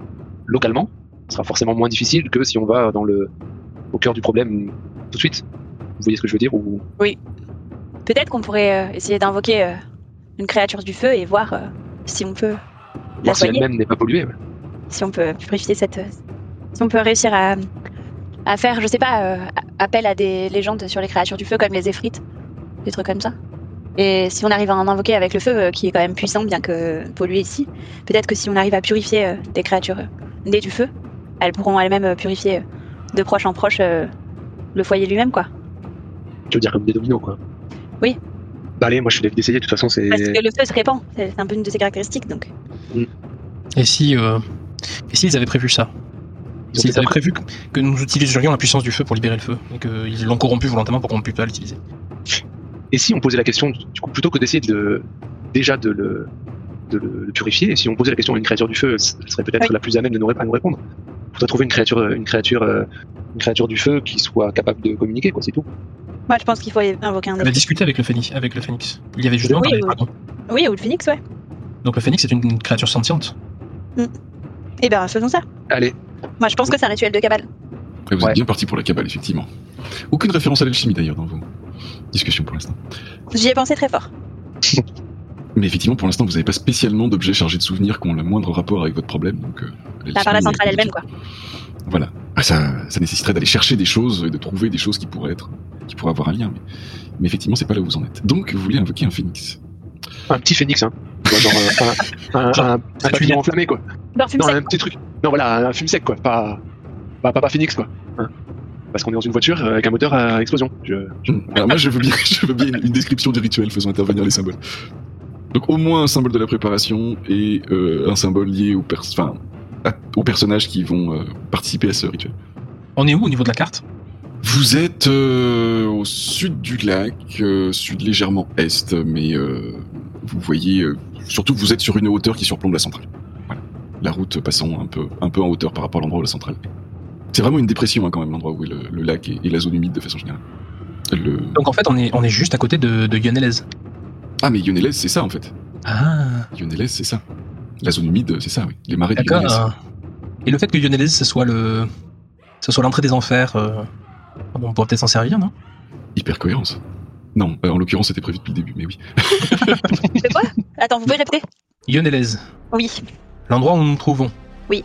S3: localement, ce sera forcément moins difficile que si on va dans le au cœur du problème tout de suite. Vous voyez ce que je veux dire ou?
S2: Peut-être qu'on pourrait euh, essayer d'invoquer euh, une créature du feu et voir euh, si on peut la
S3: voir si
S2: soigner,
S3: elle-même n'est pas polluée. ouais.
S2: si on peut purifier cette. si on peut réussir à, à faire, je sais pas, appel à des légendes sur les créatures du feu comme les Éphrites, des trucs comme ça. Et si on arrive à en invoquer avec le feu, euh, qui est quand même puissant, bien que pollué ici, peut-être que si on arrive à purifier euh, des créatures euh, nées du feu, elles pourront elles-mêmes euh, purifier euh, de proche en proche euh, le foyer lui-même, quoi.
S3: Tu veux dire comme des dominos quoi.
S2: Oui.
S3: Bah allez, moi je suis d'avis d'essayer. De toute façon c'est.
S2: Parce que le feu se répand, c'est un peu une de ses caractéristiques, donc.
S4: Et si, euh, et s'ils avaient prévu ça?
S3: Ils peut-être
S4: avaient prévu que, que nous utiliserions la puissance du feu pour libérer le feu, et qu'ils l'ont corrompu volontairement pour qu'on ne puisse pas l'utiliser.
S3: Et si on posait la question, du coup, plutôt que d'essayer de déjà de le, de le, le purifier, et si on posait la question à une créature du feu, elle serait peut-être
S2: Oui.
S3: la plus à même de nous, à nous répondre. Il faudrait trouver une créature, une créature, une créature du feu qui soit capable de communiquer, quoi, c'est tout.
S2: Moi, je pense qu'il faut invoquer un
S4: On a discuté avec le phénix. Avec le phénix. Il y avait justement
S2: Oui,
S4: parlé
S2: oui. ou le phoenix, ouais.
S4: Donc le phénix est une créature sentiente.
S2: Eh ben, faisons ça.
S3: Allez,
S2: Moi, je pense que c'est un rituel de cabale.
S1: Après, vous
S3: Ouais.
S1: êtes bien parti pour la cabale, effectivement. Aucune référence à l'alchimie d'ailleurs dans vos discussions pour l'instant.
S2: J'y ai pensé très fort.
S1: Mais effectivement, pour l'instant, vous n'avez pas spécialement d'objets chargés de souvenirs qui ont le moindre rapport avec votre problème. Donc, euh,
S2: À part la centrale elle-même, quoi.
S1: Voilà. Ah, Ça, ça nécessiterait d'aller chercher des choses et de trouver des choses qui pourraient être, qui pourraient avoir un lien. Mais, mais effectivement, c'est pas là où vous en êtes. Donc, vous voulez invoquer un phénix.
S3: un petit phénix, hein. Genre euh, un, un, papillon enflammé, quoi. Non,
S2: sec.
S3: un petit truc. Non, voilà, un fume sec, quoi. Pas, pas, pas, pas phénix, quoi. Hein. Parce qu'on est dans une voiture euh, avec un moteur à explosion. Je, je-
S1: Hmm. Alors moi, je veux bien, je veux bien une, une description du rituel faisant intervenir les symboles. Donc, au moins un symbole de la préparation et euh, un symbole lié au pers- à- aux personnages qui vont euh, participer à ce rituel.
S4: On est où au niveau de la carte?
S1: Vous êtes euh, au sud du lac, euh, sud légèrement est, mais euh, vous voyez, euh, surtout que vous êtes sur une hauteur qui surplombe la centrale. Voilà. La route passant un peu, un peu en hauteur par rapport à l'endroit où la centrale est. C'est vraiment une dépression hein, quand même, l'endroit où est le, le lac et, et la zone humide de façon générale. Le...
S4: Donc en fait, on est, on est juste à côté de, de Yonelez.
S1: Ah mais Ionélez, c'est ça en fait.
S4: Ah,
S1: Ionélez, c'est ça. La zone humide, c'est ça, oui. Les marais de Ionélez.
S4: d'accord. Et le fait que Yonelez, ce soit le, ce soit l'entrée des enfers, euh, on pourrait peut-être s'en servir, non?
S1: Hyper cohérence. Non, euh, en l'occurrence, c'était prévu depuis le début, mais oui.
S2: De quoi? Attends, vous pouvez répéter?
S4: Yonelez,
S2: Oui.
S4: l'endroit où nous nous trouvons.
S2: Oui.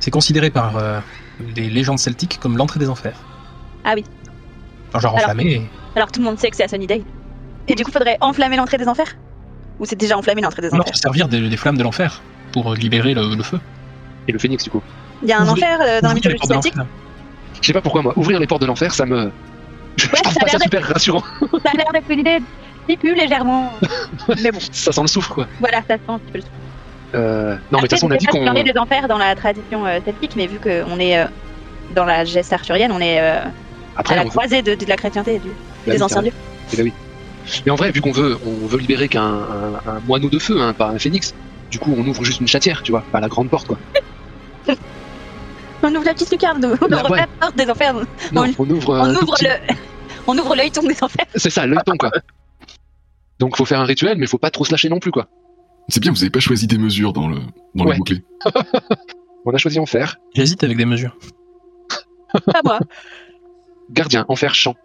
S4: C'est considéré par euh, les légendes celtiques comme l'entrée des enfers.
S2: Ah oui.
S4: Enfin, genre
S2: Alors-
S4: enflammé.
S2: Alors tout le monde sait que c'est à Sunnydale. Et du coup, faudrait enflammer l'entrée des enfers? Ou c'est déjà enflammé l'entrée des
S4: Non,
S2: enfers?
S4: se servir des, des flammes de l'enfer pour libérer le, le feu.
S3: Et le phénix, du coup.
S2: Il y a un
S4: Ouvrez-
S2: enfer euh, dans la mythologie celtique?
S3: Je sais pas pourquoi, moi, ouvrir les portes de l'enfer, ça me. Je, trouve
S2: ça
S3: pas ça super rassurant.
S2: Ça a l'air d'être une idée qui pue légèrement. Mais bon,
S3: Ça sent le souffle, quoi.
S2: voilà, ça sent un petit peu le
S3: Euh, non, mais de toute façon, on a dit qu'on.
S2: des enfers dans la tradition euh, celtique, mais vu qu'on est euh, dans la geste arthurienne, on est euh,
S3: Après,
S2: à la
S3: on veut-
S2: croisée de, de la chrétienté et du-
S3: Bah
S2: des
S3: oui,
S2: anciens dieux.
S3: Ben oui. Mais en vrai, vu qu'on veut, on veut libérer qu'un un, un moineau de feu, hein, pas un phénix. Du coup, on ouvre juste une chatière, tu vois, pas la grande porte, quoi.
S2: On ouvre la petite lucarne, on
S3: Bah
S2: ouvre
S3: ouais.
S2: la porte des enfers,
S3: Non,
S2: On-
S3: on ouvre.
S2: on ouvre
S3: petit-
S2: le, on ouvre l'œilleton des enfers.
S3: C'est ça, l'œilleton, quoi. Donc, faut faire un rituel, mais faut pas trop se lâcher non plus, quoi.
S1: C'est bien, vous avez pas choisi des mesures dans le dans
S3: Ouais.
S1: le bouclé.
S3: On a choisi enfer,
S4: J'hésite avec des mesures.
S2: Pas moi.
S3: gardien, enfer, champ.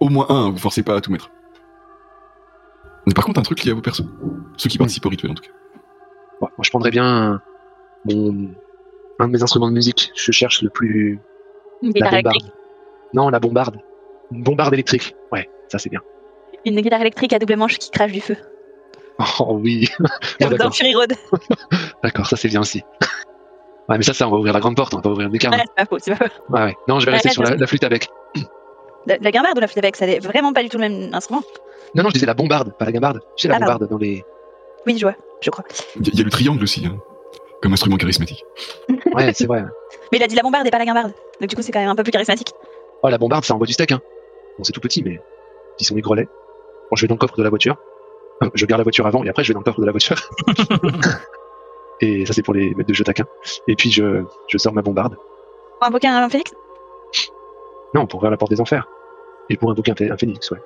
S1: Au moins un, vous forcez pas à tout mettre. Mais par contre, un truc lié à vos persos. Ceux qui participent au rituel, en tout cas.
S3: Ouais, moi, je prendrais bien mon, un de mes instruments de musique. Je cherche le plus.
S2: Une
S3: La
S2: guitare électrique.
S3: Non, la bombarde. Une bombarde électrique. Ouais, ça c'est bien.
S2: Une guitare électrique à double manche qui crache du feu.
S3: Oh oui.
S2: Comme dans
S3: d'accord,
S2: Fury Road.
S3: d'accord, ça c'est bien aussi. Ouais, mais ça, ça, on va ouvrir la grande porte, on va pas ouvrir une lucarne.
S2: Ouais, c'est pas faux, c'est pas faux.
S3: Ouais, ouais. Non, je vais
S2: Ouais,
S3: rester sur la, flûte avec.
S2: La, la guimbarde ou la flûte avec, ça n'est vraiment pas du tout le même instrument.
S3: Non, non, je disais la bombarde, pas la gambarde. Tu sais, la
S2: Ah, pardon.
S3: bombarde dans les.
S2: Oui, je vois, je crois.
S1: Il y, a- il y a le triangle aussi, hein, comme instrument charismatique.
S3: Ouais, c'est vrai.
S2: Mais il a dit la bombarde et pas la guimbarde. Donc du coup, c'est quand même un peu plus charismatique.
S3: Oh, la bombarde, ça envoie du steak, hein. Bon, c'est tout petit, mais ils sont les grelets. Bon, je vais dans le coffre de la voiture. Euh, Je garde la voiture avant et après, je vais dans le coffre de la voiture. et ça, c'est pour les maîtres de jeu taquins. Et puis, je, je sors ma bombarde.
S2: Pour invoquer un phénix
S3: Non, pour ouvrir la porte des enfers. Et pour invoquer un, phé- un phénix, ouais.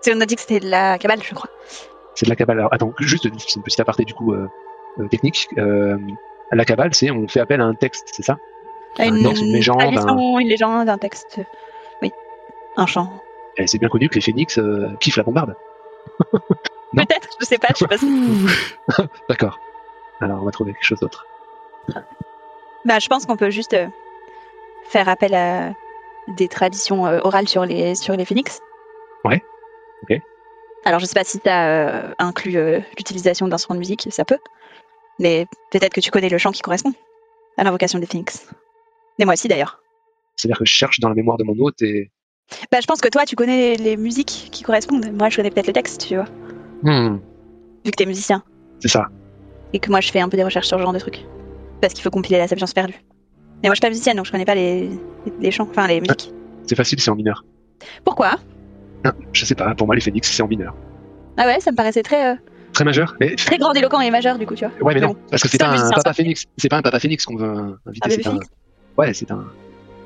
S2: C'est- On a dit que c'était de la cabale, je crois.
S3: C'est de la cabale. Alors, attends, juste c'est une petite aparté du coup euh, euh, technique. Euh, la cabale, c'est on fait appel à un texte, c'est ça?
S2: Une,
S3: légende,
S2: une légende, un texte. Oui, un chant.
S3: Et c'est bien connu que les phénix euh, kiffent la bombarde.
S2: Peut-être, je sais pas, je sais pas. si-
S3: D'accord. Alors, on va trouver quelque chose d'autre.
S2: Bah, je pense qu'on peut juste euh, faire appel à des traditions euh, orales sur les, sur les phénix.
S3: Ouais. Ok.
S2: Alors, je sais pas si euh, inclut euh, l'utilisation d'instruments de musique, ça peut. Mais peut-être que tu connais le chant qui correspond à l'invocation des phénix. Et moi aussi, d'ailleurs.
S3: C'est-à-dire que je cherche dans la mémoire de mon hôte et.
S2: Bah, je pense que toi, tu connais les, les musiques qui correspondent. Moi, je connais peut-être le texte, tu vois,
S3: Hmm,
S2: vu que t'es musicien.
S3: c'est ça.
S2: Et que moi, je fais un peu des recherches sur ce genre de trucs. Parce qu'il faut compiler la sapience perdue. Et moi, je suis pas musicienne, donc je connais pas les, les chants, enfin les musiques.
S3: C'est facile, c'est en mineur.
S2: Pourquoi?
S3: Non, je sais pas, pour moi, les phénix, c'est en mineur.
S2: Ah ouais, ça me paraissait très, euh,
S3: Très majeur mais...
S2: très grandiloquent et majeur, du coup, tu vois.
S3: Ouais, mais
S2: Mais
S3: non, parce que c'est pas
S2: un
S3: papa phénix. C'est pas un papa phénix qu'on veut inviter, c'est un. Ouais, c'est un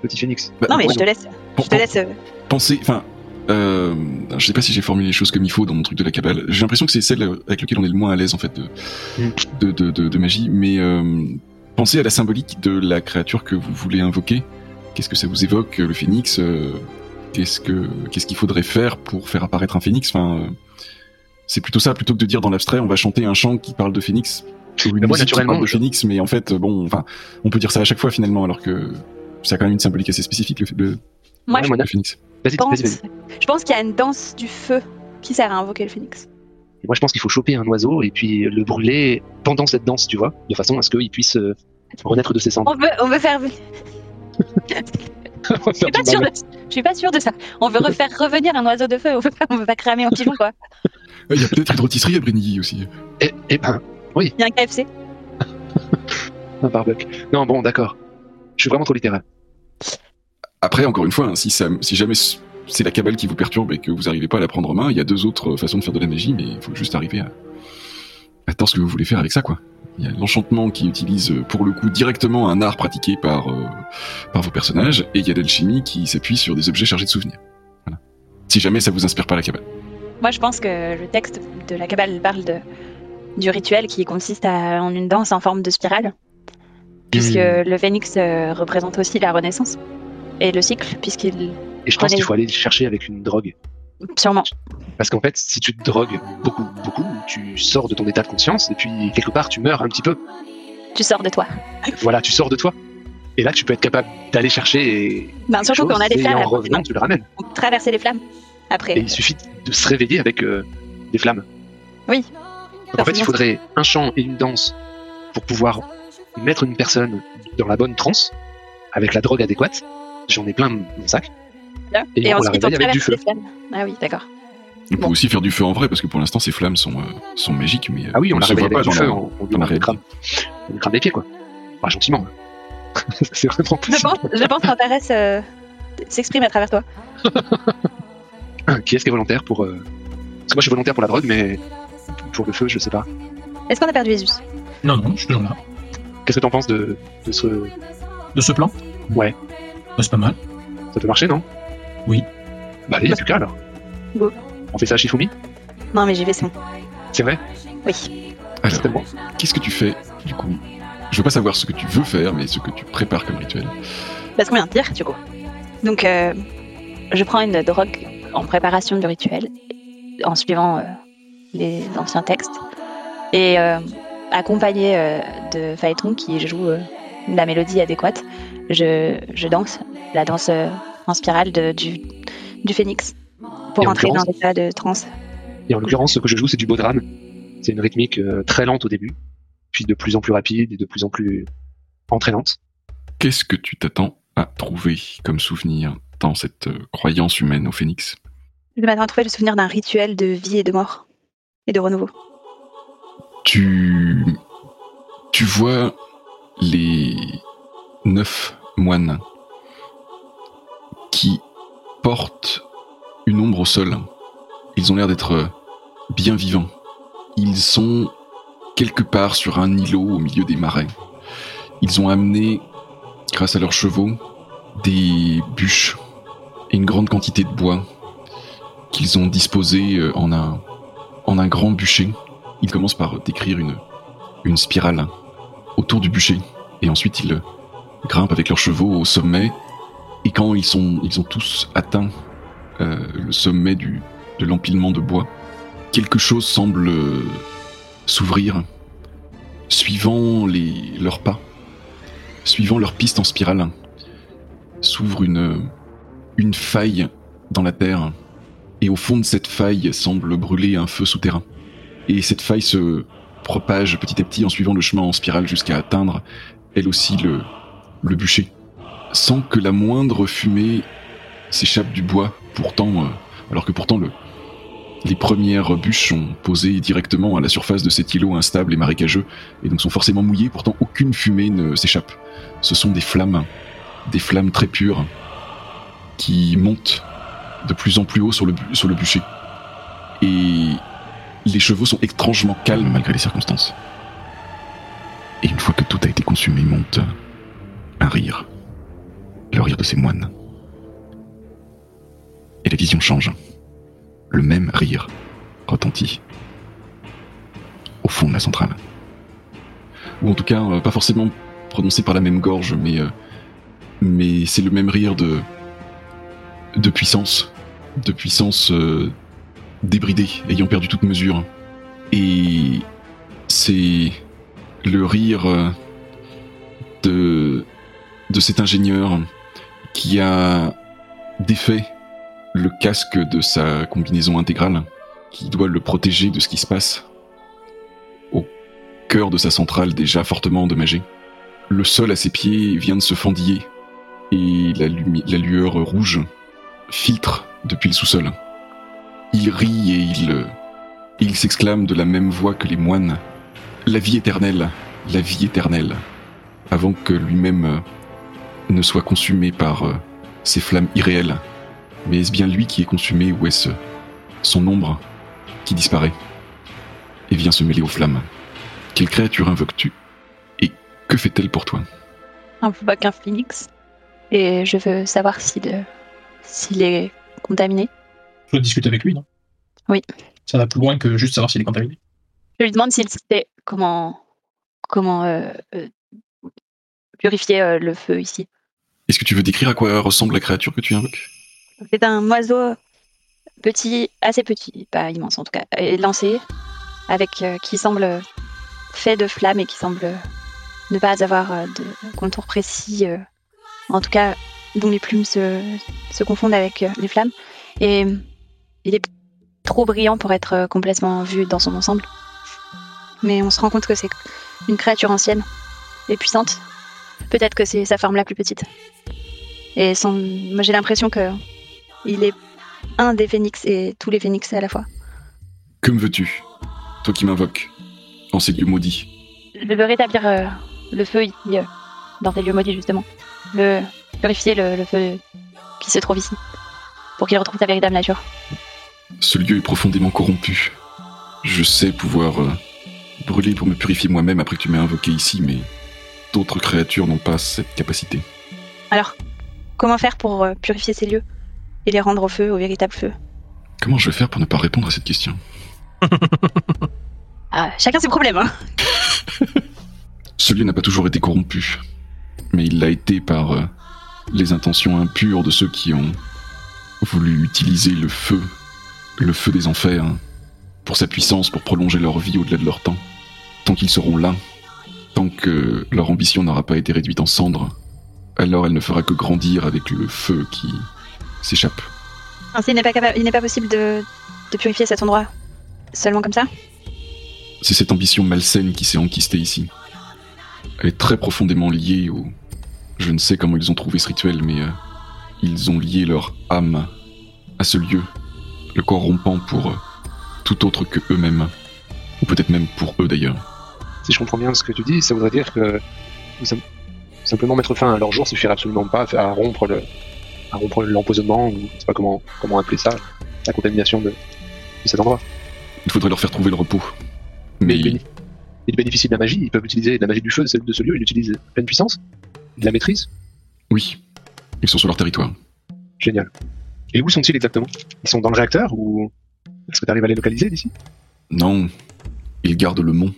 S3: petit phénix.
S1: Bah,
S2: Non, mais je te laisse.
S1: pour-
S2: Je te laisse. euh,
S1: Pensez, enfin, euh, je sais pas si j'ai formulé les choses comme il faut dans mon truc de la cabale. J'ai l'impression que c'est celle avec laquelle on est le moins à l'aise en fait de,
S3: Mm.
S1: de, de, de- magie. Mais euh, pensez à la symbolique de la créature que vous voulez invoquer. Qu'est-ce que ça vous évoque, le phénix euh, Qu'est-ce que qu'est-ce qu'il faudrait faire pour faire apparaître un phénix? Enfin, euh, c'est plutôt ça plutôt que de dire dans l'abstrait, on va chanter un chant qui parle de phénix. Ou une
S3: moi,
S1: musique qui
S3: naturellement,
S1: parle de phénix, mais en fait, bon, enfin, on peut dire ça à chaque fois finalement, alors que ça a quand même une symbolique assez spécifique le, le,
S2: Moi,
S3: Ouais,
S2: je
S3: moi,
S1: le phénix.
S3: Vas-y,
S2: pense,
S3: vas-y, vas-y.
S2: je pense qu'il y a une danse du feu qui sert à invoquer le phénix.
S3: Et Moi, je pense qu'il faut choper un oiseau et puis le brûler pendant cette danse, tu vois, de façon à ce qu'il puisse euh, renaître de ses cendres.
S2: On veut, on veut faire. Je suis pas sûre de, je suis pas sûre de ça. On veut refaire revenir un oiseau de feu. On veut pas, on veut pas cramer en pigeon, quoi.
S1: Il y a peut-être une rôtisserie à Brigny aussi.
S3: Et, et ben,
S2: Il y a un KFC.
S3: un barbecue. Non, bon, d'accord. Je suis vraiment trop littéral.
S1: Après, encore une fois, hein, si, ça, si jamais c'est la cabale qui vous perturbe et que vous n'arrivez pas à la prendre en main, il y a deux autres façons de faire de la magie, mais il faut juste arriver à, à ce que vous voulez faire avec ça, quoi. Il y a l'enchantement qui utilise euh, pour le coup directement un art pratiqué par, euh, par vos personnages, et il y a l'alchimie qui s'appuie sur des objets chargés de souvenirs. Voilà. Si jamais ça vous inspire pas la cabale.
S2: Moi, je pense que le texte de la Kabbale parle de, du rituel qui consiste à, en une danse en forme de spirale, puisque le phénix euh, représente aussi la renaissance et le cycle, puisqu'il
S3: Et je pense qu'il faut aller le chercher avec une drogue.
S2: sûrement.
S3: Parce qu'en fait, si tu te drogues beaucoup, beaucoup, tu sors de ton état de conscience et puis quelque part tu meurs un petit peu.
S2: Tu sors de toi.
S3: Voilà, tu sors de toi. Et là, tu peux être capable d'aller chercher et
S2: Ben, surtout qu'on a des
S3: et
S2: flammes.
S3: en
S2: côté de
S3: revenant, tu le ramènes.
S2: On traverser les flammes. Après.
S3: Et il suffit de se réveiller avec euh, des flammes.
S2: Oui.
S3: Donc, en fait, il faudrait un chant et une danse pour pouvoir mettre une personne dans la bonne transe avec la drogue adéquate. J'en ai plein mon sac. Et on la
S2: ensuite,
S3: réveille avec du
S2: traverse les flammes. Ah oui, d'accord.
S1: On peut aussi faire du feu en vrai parce que pour l'instant ces flammes sont, euh, sont magiques, mais euh,
S3: Ah oui, on,
S1: ne
S3: la
S1: se voit pas
S3: du
S1: dans
S3: feu.
S1: la-
S3: On, on,
S1: dans la
S3: on crame, on crame des pieds, quoi. Pas gentiment. C'est vraiment
S2: Je pense, je pense qu'Antares euh, s'exprime à travers toi.
S3: Qui est-ce qui est volontaire pour. euh, Parce que moi, je suis volontaire pour la drogue, mais pour le feu, je sais pas.
S2: Est-ce qu'on a perdu Jesus
S4: Non, non, je suis toujours là.
S3: Qu'est-ce que t'en penses de, de ce.
S4: De ce plan?
S3: Ouais.
S4: Bah, c'est pas mal.
S3: Ça peut marcher, non?
S4: Oui.
S3: Bah, allez, y a plus qu'à alors.
S2: Go.
S3: On fait ça à Shifumi?
S2: Non, mais j'y vais, c'est bon.
S3: C'est vrai?
S2: Oui.
S1: Alors,
S3: Certainement.
S1: qu'est-ce que tu fais du coup? Je veux pas savoir ce que tu veux faire, mais ce que tu prépares comme rituel.
S2: Parce qu'on vient de dire, du coup. Donc, euh, je prends une drogue en préparation du rituel, en suivant euh, les anciens textes, et euh, accompagné euh, de Phaéton qui joue euh, la mélodie adéquate, je, je danse la danse euh, en spirale de- du, du phénix pour
S3: Et
S2: entrer dans l'état de transe.
S3: Et en l'occurrence, ce que je joue, c'est du bodhran. C'est une rythmique euh, très lente au début, puis de plus en plus rapide et de plus en plus entraînante.
S1: Qu'est-ce que tu t'attends à trouver comme souvenir dans cette euh, croyance humaine au phénix?
S2: Je m'attends à trouver le souvenir d'un rituel de vie et de mort et de renouveau.
S1: Tu tu vois les neuf moines qui portent une ombre au sol. Ils ont l'air d'être bien vivants. Ils sont quelque part sur un îlot au milieu des marais. Ils ont amené, grâce à leurs chevaux, des bûches et une grande quantité de bois qu'ils ont disposé euh, en un, un grand bûcher. Ils commencent par décrire une, une spirale autour du bûcher et ensuite ils grimpent avec leurs chevaux au sommet et quand ils, sont, ils ont tous atteint euh, le sommet du, de l'empilement de bois, quelque chose semble euh, s'ouvrir, suivant les, leurs pas, suivant leur piste en spirale, s'ouvre une, une faille dans la terre, et au fond de cette faille semble brûler un feu souterrain. Et cette faille se propage petit à petit en suivant le chemin en spirale jusqu'à atteindre, elle aussi, le, le bûcher, sans que la moindre fumée s'échappe du bois, pourtant, euh, alors que pourtant le, les premières bûches sont posées directement à la surface de cet îlot instable et marécageux, et donc sont forcément mouillées, pourtant aucune fumée ne s'échappe. Ce sont des flammes, des flammes très pures, qui montent de plus en plus haut sur le, sur le bûcher. Et les chevaux sont étrangement calmes malgré les circonstances. Et une fois que tout a été consumé, monte un rire. Le rire de ces moines. Et la vision change. Le même rire retentit au fond de la centrale. Ou en tout cas, euh, pas forcément prononcé par la même gorge, mais, euh, mais c'est le même rire de, de puissance. De puissance euh, débridée, ayant perdu toute mesure. Et c'est le rire de, de cet ingénieur qui a défait le casque de sa combinaison intégrale, qui doit le protéger de ce qui se passe au cœur de sa centrale déjà fortement endommagée. Le sol à ses pieds vient de se fendiller et la, lueur rouge filtre depuis le sous-sol. Il rit et il, s'exclame de la même voix que les moines. La vie éternelle, la vie éternelle, avant que lui-même ne soit consumé par euh, ces flammes irréelles. Mais est-ce bien lui qui est consumé ou est-ce son ombre qui disparaît? Et vient se mêler aux flammes Quelle créature invoques-tu? Et que fait-elle pour toi?
S2: Un peu qu'un phoenix. Et je veux savoir s'il euh, s'il est contaminé.
S4: Je discute avec lui, non?
S2: Oui.
S4: Ça va plus loin que juste savoir s'il est contaminé.
S2: Je lui demande s'il sait comment, comment euh, euh, purifier euh, le feu ici.
S1: Est-ce que tu veux décrire à quoi ressemble la créature que tu invoques?
S2: C'est un oiseau petit, assez petit, pas immense en tout cas, lancé, avec euh, qui semble fait de flammes et qui semble ne pas avoir euh, de contour précis, euh, en tout cas dont les plumes se, se confondent avec les flammes. Et il est trop brillant pour être complètement vu dans son ensemble. Mais on se rend compte que c'est une créature ancienne et puissante. Peut-être que c'est sa forme la plus petite. Et moi j'ai l'impression que il est un des phénix et tous les phénix à la fois.
S1: Que me veux-tu Toi qui m'invoques en ces lieux maudits?
S2: Je veux rétablir euh, le feu ici, euh, dans ces lieux maudits justement. Le purifier le, le feu qui se trouve ici, pour qu'il retrouve sa véritable nature.
S1: Ce lieu est profondément corrompu. Je sais pouvoir euh, brûler pour me purifier moi-même après que tu m'aies invoqué ici, mais d'autres créatures n'ont pas cette capacité.
S2: Alors, comment faire pour euh, purifier ces lieux et les rendre au feu, au véritable feu?
S1: Comment je vais faire pour ne pas répondre à cette question?
S2: Ah, chacun ses problèmes, hein
S1: Ce lieu n'a pas toujours été corrompu, mais il l'a été par euh, les intentions impures de ceux qui ont voulu utiliser le feu, le feu des enfers, pour sa puissance, pour prolonger leur vie au-delà de leur temps. Tant qu'ils seront là, tant que leur ambition n'aura pas été réduite en cendres, alors elle ne fera que grandir avec le feu qui s'échappe.
S2: Il n'est pas, capable- il n'est pas possible de, de purifier cet endroit seulement comme ça?
S1: C'est cette ambition malsaine qui s'est enquistée ici. Elle est très profondément liée au... Je ne sais comment ils ont trouvé ce rituel, mais euh, ils ont lié leur âme à ce lieu, le corrompant pour euh, tout autre que eux-mêmes. Ou peut-être même pour eux d'ailleurs.
S3: Si je comprends bien ce que tu dis, ça voudrait dire que sim- simplement mettre fin à leur jour suffirait absolument pas à rompre le, à rompre l'empoisonnement ou je sais pas comment comment appeler ça, la contamination de, de cet endroit.
S1: Il faudrait leur faire trouver le repos. Mais
S3: ils, bénéficient de la magie, ils peuvent utiliser de la magie du feu de ce, de ce lieu, ils l'utilisent à pleine puissance, de la maîtrise,
S1: oui, ils sont sur leur territoire.
S3: génial. Et où sont-ils exactement? Ils sont dans le réacteur ou est-ce que tu arrives à les localiser d'ici?
S1: Non, ils gardent le mont.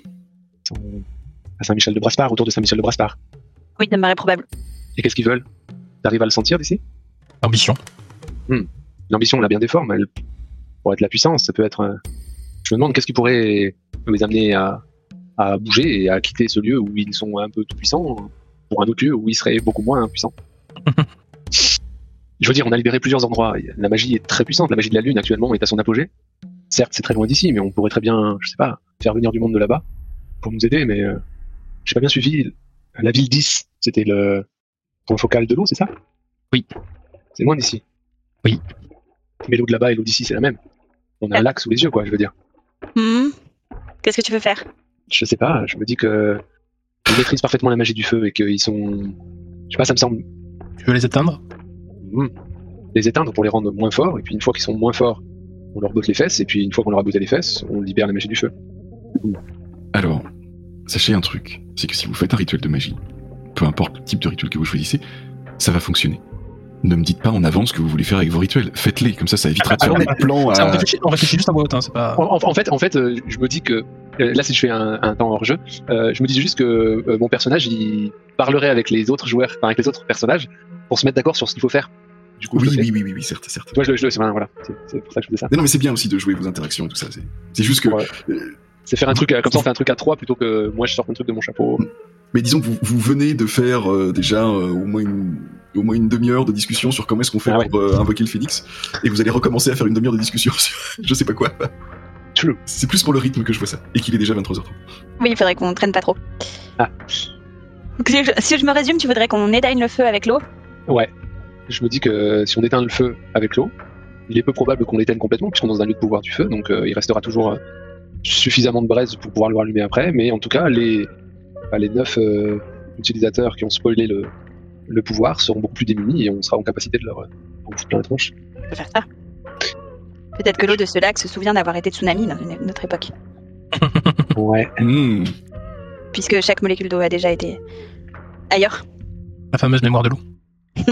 S3: À Saint-Michel de Braspar, autour de Saint-Michel de Braspar.
S2: Oui, ça me paraît probable.
S3: Et qu'est-ce qu'ils veulent? T'arrives à le sentir d'ici
S4: Ambition.
S3: L'ambition, on l'a bien des formes. Elle pourrait être la puissance, ça peut être. euh, Je me demande qu'est-ce qui pourrait les amener à, à bouger et à quitter ce lieu où ils sont un peu tout puissants pour un autre lieu où ils seraient beaucoup moins puissants. Je veux dire, on a libéré plusieurs endroits. La magie est très puissante. La magie de la lune actuellement est à son apogée. Certes, c'est très loin d'ici, mais on pourrait très bien, je sais pas, faire venir du monde de là-bas pour nous aider. Mais euh, j'ai pas bien suivi. La ville 10, c'était le point focal de l'eau, c'est ça?
S4: Oui.
S3: C'est loin d'ici.
S4: Oui.
S3: Mais l'eau de là-bas et l'eau d'ici, c'est la même. On a un lac sous les yeux, quoi, je veux dire.
S2: Hmm. Qu'est-ce que tu veux faire?
S3: Je sais pas, je me dis que ils maîtrisent parfaitement la magie du feu et qu'ils sont. Je sais pas, ça me semble.
S4: Tu veux les éteindre?
S3: Hmm, les éteindre pour les rendre moins forts, et puis une fois qu'ils sont moins forts, on leur botte les fesses, et puis une fois qu'on leur a botté les fesses, on libère la magie du feu.
S1: Alors, sachez un truc, c'est que si vous faites un rituel de magie, peu importe le type de rituel que vous choisissez, ça va fonctionner. Ne me dites pas en avance ce que vous voulez faire avec vos rituels. Faites-les, comme ça, ça évitera de faire des plans
S4: Ça, on,
S1: à...
S4: réfléchit, on réfléchit juste à voix haute, hein, c'est pas.
S3: En, fait, en fait, euh, je me dis que euh, là, si je fais un, un temps hors jeu, euh, je me dis juste que euh, mon personnage, il parlerait avec les autres joueurs, enfin avec les autres personnages, pour se mettre d'accord sur ce qu'il faut faire. Du coup, je
S1: Oui, oui, oui, oui, oui, certes, certes.
S3: Vois, je le, je le- c'est- voilà, c'est pour ça que je fais ça.
S1: Mais non, mais c'est bien aussi de jouer vos interactions et tout ça. C'est, c'est juste que...
S3: Ouais.
S1: euh,
S3: C'est faire un truc, comme ça, on fait un truc à trois plutôt que moi, je sors un truc de mon chapeau.
S1: Mais disons que vous, vous venez de faire euh, déjà euh, au moins une, au moins une demi-heure de discussion sur comment est-ce qu'on fait
S3: Ah ouais.
S1: pour euh, invoquer le phénix, et vous allez recommencer à faire une demi-heure de discussion sur je sais pas quoi. C'est plus pour le rythme que je vois ça, et qu'il est déjà 23h30.
S2: Oui, il faudrait qu'on traîne pas trop.
S3: Ah.
S2: Donc, si, je, si je me résume, tu voudrais qu'on éteigne le feu avec l'eau?
S3: Ouais. Je me dis que si on éteint le feu avec l'eau, il est peu probable qu'on l'éteigne complètement, puisqu'on est dans un lieu de pouvoir du feu, donc euh, il restera toujours euh, suffisamment de braise pour pouvoir le rallumer après, mais en tout cas, les, bah, les neuf euh, utilisateurs qui ont spoilé le, le pouvoir seront beaucoup plus démunis et on sera en capacité de leur euh, en foutre plein la tronche.
S2: On peut faire ça. Peut-être que l'eau de ce lac se souvient d'avoir été tsunami dans une, notre époque,
S3: Ouais.
S1: Hmm.
S2: puisque chaque molécule d'eau a déjà été ailleurs.
S4: La fameuse mémoire de l'eau.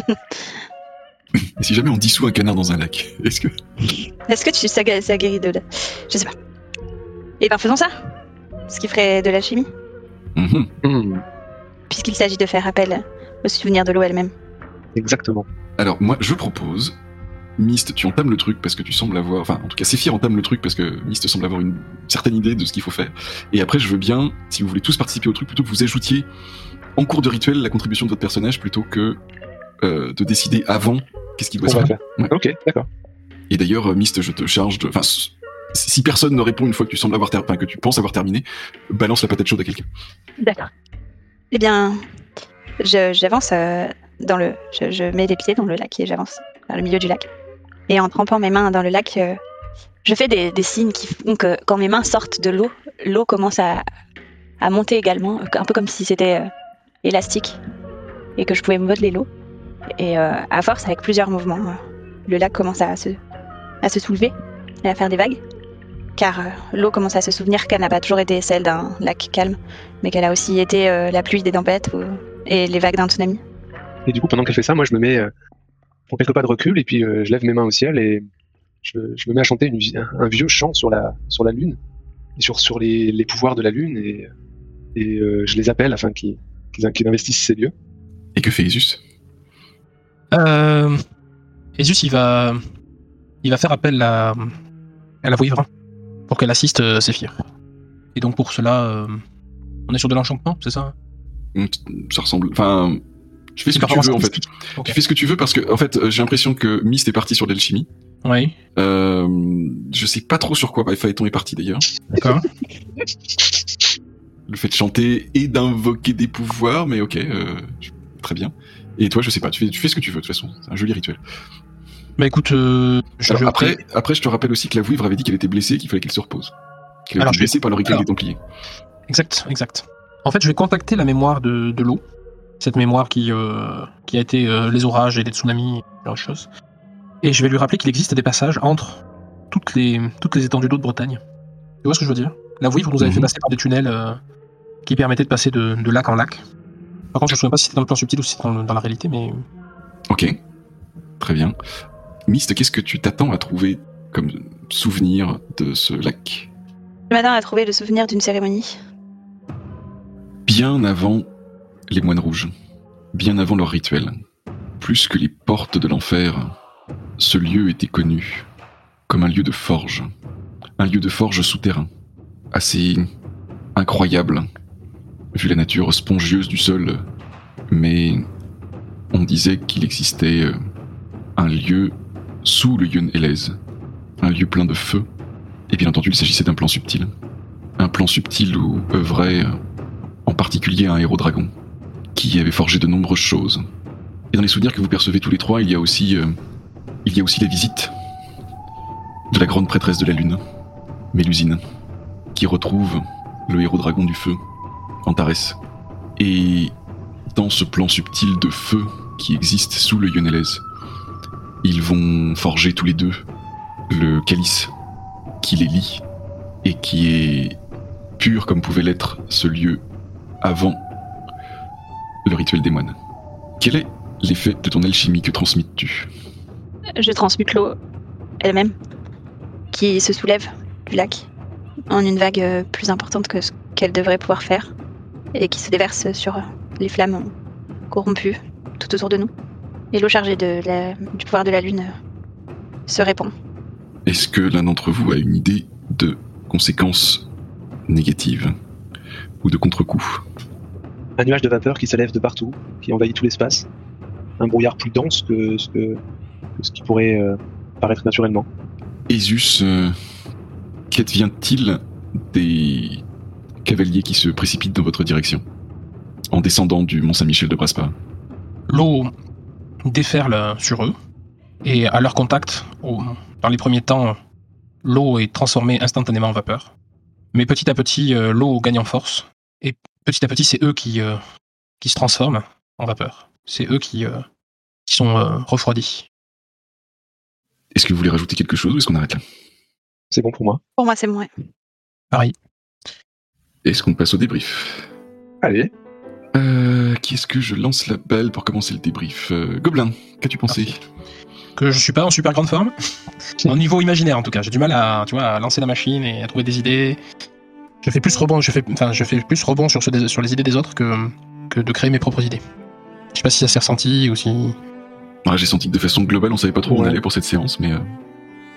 S1: Et si jamais on dissout un canard dans un lac, est-ce que...
S2: Est-ce que tu ça, ça guérit de. Je sais pas. Eh ben faisons ça Ce qui ferait de la chimie,
S1: Mhm.
S3: Hmm,
S2: puisqu'il s'agit de faire appel au souvenir de l'eau elle-même.
S3: exactement.
S1: Alors moi, je propose... Mist, tu entames le truc parce que tu sembles avoir... Enfin, en tout cas, Séphir entame le truc parce que Mist semble avoir une certaine idée de ce qu'il faut faire. Et après, je veux bien, si vous voulez tous participer au truc, plutôt que vous ajoutiez en cours de rituel la contribution de votre personnage plutôt que euh, de décider avant qu'est-ce qu'il doit
S3: On
S1: se
S3: va
S1: faire.
S3: faire.
S1: Ouais.
S3: Ok, d'accord.
S1: Et d'ailleurs, Mist, je te charge de. Enfin, si personne ne répond une fois que tu sembles avoir penses avoir terminé, balance la patate chaude à quelqu'un.
S2: D'accord. Eh bien, j'avance euh, dans le. Je, mets les pieds dans le lac et j'avance vers le milieu du lac. Et en trempant mes mains dans le lac, euh, je fais des, signes qui font que quand mes mains sortent de l'eau, l'eau commence à, à monter également, un peu comme si c'était euh, élastique et que je pouvais modeler l'eau. Et à force, avec plusieurs mouvements, le lac commence à se, à se soulever et à faire des vagues. Car euh, l'eau commence à se souvenir qu'elle n'a pas toujours été celle d'un lac calme, mais qu'elle a aussi été euh, la pluie des tempêtes ou- et les vagues d'un tsunami.
S3: Et du coup, pendant qu'elle fait ça, moi, je me mets, euh, pour quelques pas de recul, et puis euh, je lève mes mains au ciel et je, je me mets à chanter une un, vieux chant sur la, sur la lune, et sur, sur les, les pouvoirs de la lune, et, et euh, je les appelle afin qu'ils investissent ces lieux.
S1: Et que fait Isus?
S4: Euh, Esus, il va, il va faire appel à, à la vouivre pour qu'elle assiste euh, Séphir. Et donc pour cela, euh, on est sur de l'enchantement, c'est ça?
S1: Ça ressemble. Enfin. Tu fais ce que tu veux en fait. Tu fais ce que tu veux parce que en fait euh, j'ai l'impression que Mist est parti sur de l'alchimie.
S4: Oui,
S1: Euh, je sais pas trop sur quoi Phaéton est parti d'ailleurs.
S4: d'accord.
S1: Le fait de chanter et d'invoquer des pouvoirs, mais ok, euh, très bien. Et toi, je sais pas, tu fais, tu fais ce que tu veux de toute façon, c'est un joli rituel.
S4: Bah écoute, euh, je
S1: Alors,
S4: vais
S1: après, après, je te rappelle aussi que la vouivre avait dit qu'elle était blessée, qu'il fallait qu'elle se repose. Qu'elle était
S4: vais-
S1: blessée par le rituel des Templiers.
S4: Exact, exact. En fait, je vais contacter la mémoire de, de l'eau. Cette mémoire qui, euh, qui a été euh, les orages et les tsunamis de choses. Et je vais lui rappeler qu'il existe des passages entre toutes les, toutes les étendues d'eau de Bretagne. Tu vois ce que je veux dire? La vouivre nous avait fait
S1: Mhm.
S4: passer par des tunnels qui permettaient de passer de, de lac en lac. Par contre, je me souviens pas si c'était dans le plan subtil ou si c'était dans, dans la réalité, mais
S1: Ok, très bien. Mist, qu'est-ce que tu t'attends à trouver comme souvenir de ce lac
S2: Je m'attends à trouver le souvenir d'une cérémonie.
S1: Bien avant les moines rouges, bien avant leur rituel, plus que les portes de l'enfer, ce lieu était connu comme un lieu de forge, un lieu de forge souterrain, assez incroyable, vu la nature spongieuse du sol, mais on disait qu'il existait euh, un lieu sous le Yun Elez, un lieu plein de feu, et bien entendu il s'agissait d'un plan subtil, un plan subtil où œuvrait en particulier un héros dragon, qui avait forgé de nombreuses choses. Et dans les souvenirs que vous percevez tous les trois, il y a aussi, euh, il y a aussi la visite de la grande prêtresse de la lune, Mélusine, qui retrouve le héros dragon du feu, Antares. Et dans ce plan subtil de feu qui existe sous le Yonelez, ils vont forger tous les deux le calice qui les lie et qui est pur comme pouvait l'être ce lieu avant le rituel des moines. Quel est l'effet de ton alchimie que transmites-tu
S2: Je transmute l'eau elle-même, qui se soulève du lac en une vague plus importante que ce qu'elle devrait pouvoir faire, et qui se déverse sur les flammes corrompues tout autour de nous. Et l'eau chargée de la- du pouvoir de la lune euh, se répand.
S1: Est-ce que l'un d'entre vous a une idée de conséquences négatives ou de contre-coups?
S3: Un nuage de vapeur qui s'élève de partout, qui envahit tout l'espace. Un brouillard plus dense que ce, que, que ce qui pourrait euh, paraître naturellement.
S1: Esus, euh, qu'advient-il des cavaliers qui se précipitent dans votre direction en descendant du Mont Saint-Michel de Braspa?
S4: L'eau déferle sur eux. Et à leur contact, au- dans les premiers temps, l'eau est transformée instantanément en vapeur. Mais petit à petit, euh, l'eau gagne en force. Et petit à petit, c'est eux qui, euh, qui se transforment en vapeur. C'est eux qui, euh, qui sont euh, refroidis.
S1: Est-ce que vous voulez rajouter quelque chose ou est-ce qu'on arrête là?
S3: C'est bon pour moi.
S2: Pour moi, c'est moins.
S4: Pareil.
S1: Est-ce qu'on passe au débrief?
S3: Allez.
S1: Euh, qui est-ce que je lance la balle pour commencer le débrief Euh, Gobelin, qu'as-tu pensé
S4: Que je suis pas en super grande forme. Au niveau imaginaire, en tout cas. J'ai du mal à, tu vois, à lancer la machine et à trouver des idées. Je fais plus rebond, je fais, enfin, je fais plus rebond sur, sur les idées des autres que, que de créer mes propres idées. Je sais pas si ça s'est ressenti ou si.
S1: Ouais, J'ai senti que de façon globale, on savait pas trop où on allait pour cette séance, mais euh,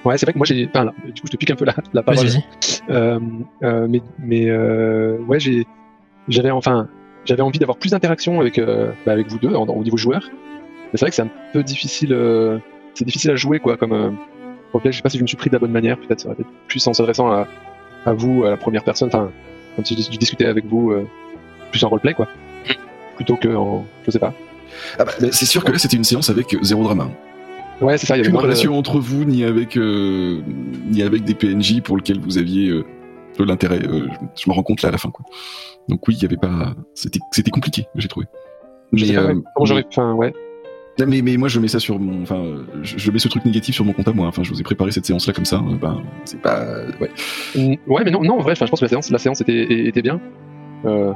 S3: Ouais, c'est vrai que moi j'ai. Enfin, là, du coup, je te pique un peu la, la parole.
S4: Vas-y, vas-y.
S3: Euh, euh, mais mais euh, ouais, j'ai j'avais enfin j'avais envie d'avoir plus d'interaction avec euh, bah, avec vous deux en- au niveau joueur. Mais c'est vrai que c'est un peu difficile. euh, c'est difficile à jouer quoi, comme euh, je sais pas si je me suis pris de la bonne manière, peut-être ça aurait été plus en s'adressant à, à vous, à la première personne, enfin, quand je, je discutais avec vous, euh, plus en roleplay, quoi. Plutôt que en. Je sais pas.
S1: Ah bah, c'est sûr que là, c'était une séance avec euh, zéro drama.
S3: Ouais, c'est ça, il y avait
S1: Aucune
S3: moins de-
S1: relation entre vous, ni avec, euh, ni avec des PNJ pour lesquels vous aviez euh, de l'intérêt. euh, je je me rends compte là à la fin, quoi. Donc oui, il y avait pas. C'était c'était compliqué, j'ai trouvé. Mais,
S3: ouais.
S1: euh,
S3: Comment j'aurais. Enfin, ouais.
S1: mais, mais, mais moi, je mets ça sur mon. Enfin, euh, je, je mets ce truc négatif sur mon compte à moi. Enfin, je vous ai préparé cette séance-là comme ça. euh, ben, c'est pas. Ouais.
S3: Mm, Ouais, mais non, non, en vrai, enfin, je pense que la séance, la séance était, était bien. Euh,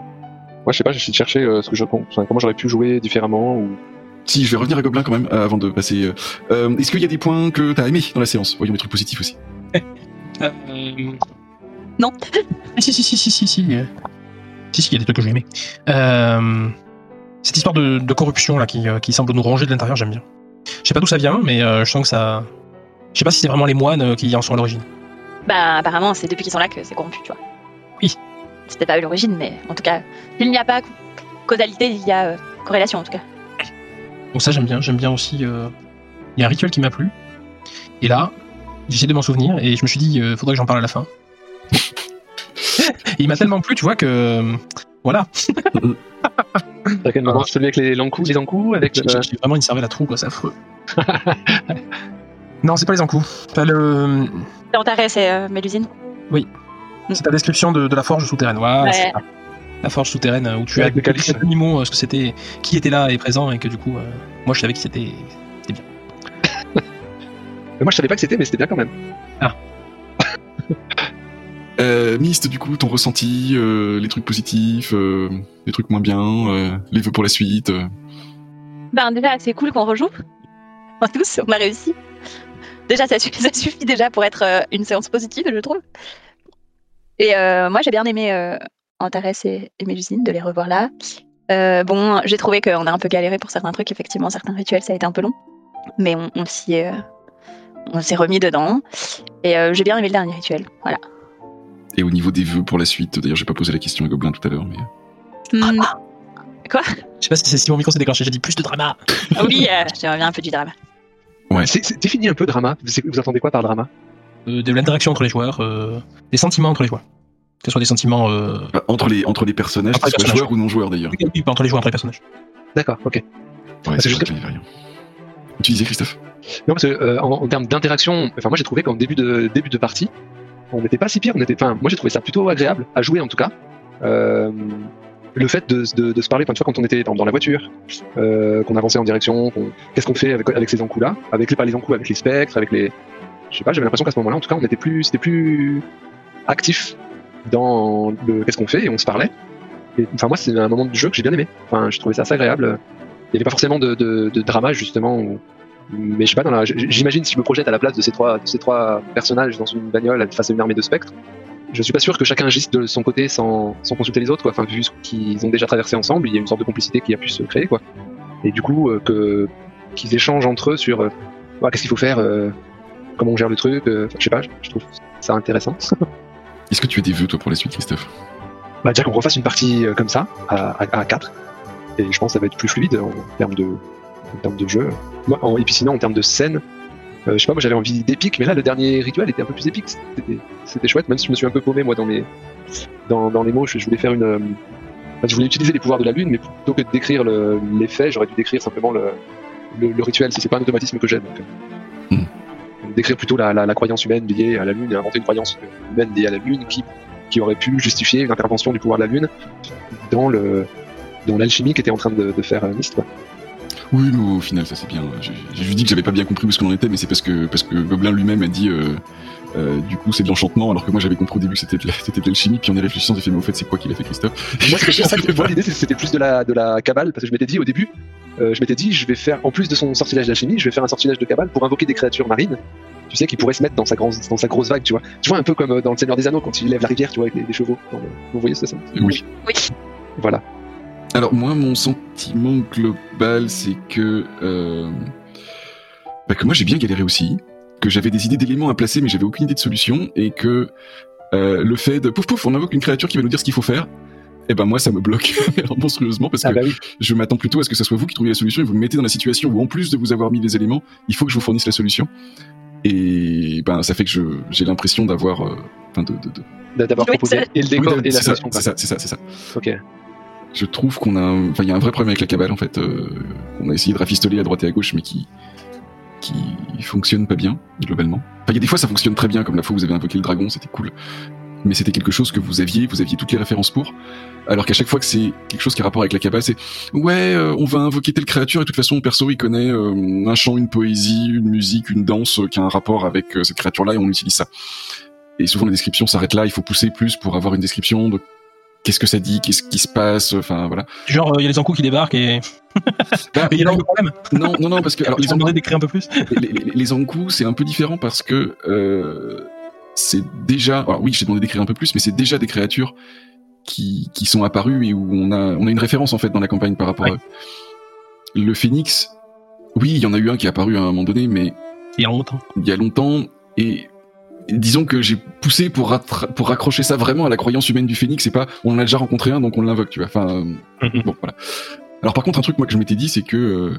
S3: moi, je sais pas, j'ai essayé de chercher euh, ce que je, enfin, comment j'aurais pu jouer différemment. Ou...
S1: Si, je vais revenir à Gobelin quand même euh, avant de passer. euh, euh, Est-ce qu'il y a des points que t'as aimés dans la séance Voyons des trucs positifs aussi.
S4: Euh...
S2: Non.
S4: Ah, si, si, si, si, si, si. Si, il y a des trucs que j'ai. Euh... Cette histoire de, de corruption là qui, euh, qui semble nous ronger de l'intérieur, j'aime bien. Je sais pas d'où ça vient, mais euh, je sens que ça. Je sais pas si c'est vraiment les moines qui en sont à l'origine.
S2: Bah, apparemment, c'est depuis qu'ils sont là que c'est corrompu, tu vois.
S4: Oui.
S2: C'était pas l'origine, mais en tout cas, il n'y a pas causalité, il y a euh, corrélation en tout cas.
S4: Donc ça j'aime bien, j'aime bien aussi. Il y a un rituel qui m'a plu. Et là, j'essaie de m'en souvenir et je me suis dit, faudrait que j'en parle à la fin. Il m'a tellement plu, tu vois que euh, voilà,
S3: À quel moment celui avec les lancous, les encous, avec.
S4: j'ai
S3: euh,
S4: j'ai vraiment une cervelle à trou, quoi, c'est affreux. non, c'est pas les encous. Pas le...
S2: C'est Antares et euh, Mélusine.
S4: C'est ta description de, de la forge souterraine. Voilà,
S2: Ouais.
S4: c'est. La forge souterraine euh, où tu
S3: Ouais,
S4: as
S3: avec le
S4: animaux, euh, ce que c'était, qui était là et présent et que du coup, euh, moi je savais que c'était.
S3: Moi, je savais pas que c'était, mais c'était bien quand même.
S1: Euh, Mist, du coup, ton ressenti, euh, les trucs positifs, euh, les trucs moins bien, euh, les vœux pour la suite.
S2: Ben déjà, c'est cool qu'on rejoue. Tous, on a réussi. Déjà, ça suffit, déjà pour être une séance positive, je trouve. Et moi, j'ai bien aimé Antares et, et Mélusine de les revoir là. Bon, j'ai trouvé qu'on a un peu galéré pour certains trucs. Effectivement, certains rituels, ça a été un peu long. Mais on, s'y on remis dedans. Et j'ai bien aimé le dernier rituel. Voilà.
S1: Et au niveau des vœux pour la suite, d'ailleurs, j'ai pas posé la question à Gobelin tout à l'heure, mais.
S2: Hmm,
S4: Je sais pas si c'est si mon micro s'est déclenché, j'ai dit plus de drama.
S2: ah oui, euh, j'aimerais bien un peu du drama.
S1: Ouais.
S3: C'est c'est- défini un peu drama. Vous entendez quoi par drama?
S4: Euh, de l'interaction entre les joueurs, euh, des sentiments entre les joueurs. Que ce soit des sentiments. Euh...
S1: Bah, entre, les, entre les personnages,
S4: Entre les personnages.
S1: joueurs ou non joueurs d'ailleurs.
S4: oui, pas entre les joueurs, entre les personnages.
S3: D'accord, ok.
S1: Ouais,
S3: c'est
S1: c'est
S3: juste
S1: que rien. Tu disais, Christophe
S3: Non, parce que euh, en, en termes d'interaction, enfin, moi j'ai trouvé qu'en début de début de partie, on n'était pas si pire. On était, moi j'ai trouvé ça plutôt agréable à jouer en tout cas. Euh, le fait de, de, de se parler, enfin, quand on était dans, la voiture, euh, qu'on avançait en direction, qu'est-ce qu'on fait avec, ces encous-là, avec les pas les encous, avec les spectres, avec les, je sais pas, j'avais l'impression qu'à ce moment-là, en tout cas, on était plus, c'était plus actif dans le qu'est-ce qu'on fait et on se parlait. Et enfin moi c'est un moment du jeu que j'ai bien aimé. Enfin je trouvais ça assez agréable. Il n'y avait pas forcément de, de, de drama justement. Mais je sais pas, la, j'imagine si je me projette à la place de ces trois, de ces trois personnages dans une bagnole face à une armée de spectres, je suis pas sûr que chacun agisse de son côté sans, sans consulter les autres, quoi. Enfin, vu ce qu'ils ont déjà traversé ensemble, il y a une sorte de complicité qui a pu se créer, quoi. Et du coup, euh, que, qu'ils échangent entre eux sur, euh, Ouais, qu'est-ce qu'il faut faire, euh, comment on gère le truc, je sais pas, je trouve ça intéressant.
S1: Est-ce que tu as des vœux, toi, pour la suite, Christophe?
S3: Bah, déjà qu'on refasse une partie comme ça, à, à, à 4. Et je pense que ça va être plus fluide en termes de, en termes de jeu. Moi, en- et puis sinon, en termes de scène, euh, je sais pas, moi j'avais envie d'épique, mais là, le dernier rituel était un peu plus épique. C'était, chouette, même si je me suis un peu paumé, moi, dans, mes, dans, dans les mots. Je, je voulais faire une. euh, je voulais utiliser les pouvoirs de la lune, mais plutôt que de décrire le- l'effet, j'aurais dû décrire simplement le, le, le rituel. C'est pas un automatisme que j'ai. Donc,
S1: Hmm.
S3: Décrire plutôt la, la, la croyance humaine liée à la lune et inventer une croyance humaine liée à la lune qui qui aurait pu justifier une intervention du pouvoir de la Lune dans le dans l'alchimie qu'était en train de, de faire euh, Myst. Quoi.
S1: Oui, mais au final, ça c'est bien. J'ai j'ai juste dit que j'avais pas bien compris où ce qu'on en était, mais c'est parce que, parce que Gobelin lui-même a dit. Euh, euh, du coup, c'est de l'enchantement, alors que moi j'avais compris au début que c'était de de l'alchimie, puis en y réfléchissant, j'ai fait, mais au fait, c'est quoi qu'il a fait, Christophe?
S3: Moi, ça que- moi, l'idée, c'était plus de la de la cabale parce que je m'étais dit au début, euh, je m'étais dit, je vais faire en plus de son sortilège d'alchimie, je vais faire un sortilège de cabale pour invoquer des créatures marines. Tu sais, qui pourraient se mettre dans sa, dans sa grosse vague, tu vois. Tu vois, un peu comme dans le Seigneur des Anneaux, quand il lève la rivière, tu vois, avec les, les chevaux. Vous voyez ce ça
S1: Oui.
S2: Oui.
S3: Voilà.
S1: Alors moi, mon sentiment global, c'est que euh, bah, que moi j'ai bien galéré aussi, que j'avais des idées d'éléments à placer, mais j'avais aucune idée de solution, et que euh, le fait de pouf pouf, on invoque une créature qui va nous dire ce qu'il faut faire. Et ben moi ça me bloque monstrueusement parce que
S3: Ah bah oui.
S1: je m'attends plutôt à ce que ce soit vous qui trouviez la solution et vous me mettez dans la situation où en plus de vous avoir mis les éléments, il faut que je vous fournisse la solution. Et ben, ça fait que je, j'ai l'impression d'avoir, euh, enfin, de, de, de-
S3: D'avoir proposé et le décor
S1: Oui,
S3: et la façon.
S1: c'est ça, c'est ça, c'est ça.
S3: Ok.
S1: Je trouve qu'on a, un- enfin, il y a un vrai problème avec la cabale en fait. Euh, on a essayé de rafistoler à droite et à gauche, mais qui, qui fonctionne pas bien globalement. Enfin, il y a des fois ça fonctionne très bien, comme la fois où vous avez invoqué le dragon, c'était cool. Mais c'était quelque chose que vous aviez, vous aviez toutes les références pour. Alors qu'à chaque fois que c'est quelque chose qui a rapport avec la cabale, c'est ouais, euh, on va invoquer telle créature et de toute façon, perso, il connaît euh, un chant, une poésie, une musique, une danse euh, qui a un rapport avec cette créature-là et on utilise ça. Et souvent la description s'arrête là. Il faut pousser plus pour avoir une description de qu'est-ce que ça dit, qu'est-ce qui se passe. Enfin voilà.
S4: Genre, il y a les encous qui débarquent et
S1: Bah,
S4: il y a
S1: non,
S4: un problème.
S1: non, non, non, parce que alors
S4: Ils ont demandé d'écrire un peu plus.
S1: les, les, les Ankou, c'est un peu différent parce que euh, c'est déjà. Alors oui, j'ai demandé d'écrire un peu plus, mais c'est déjà des créatures qui, qui sont apparues et où on a on a une référence en fait dans la campagne par rapport
S4: Ouais.
S1: à eux. Le phénix, oui, il y en a eu un qui est apparu à un moment donné, mais
S4: Il y a longtemps.
S1: il y a longtemps et disons que j'ai poussé pour raccrocher ça vraiment à la croyance humaine du phénix et pas on en a déjà rencontré un donc on l'invoque tu vois. Enfin euh,
S4: Mhm.
S1: bon voilà. Alors par contre un truc moi que je m'étais dit c'est que euh,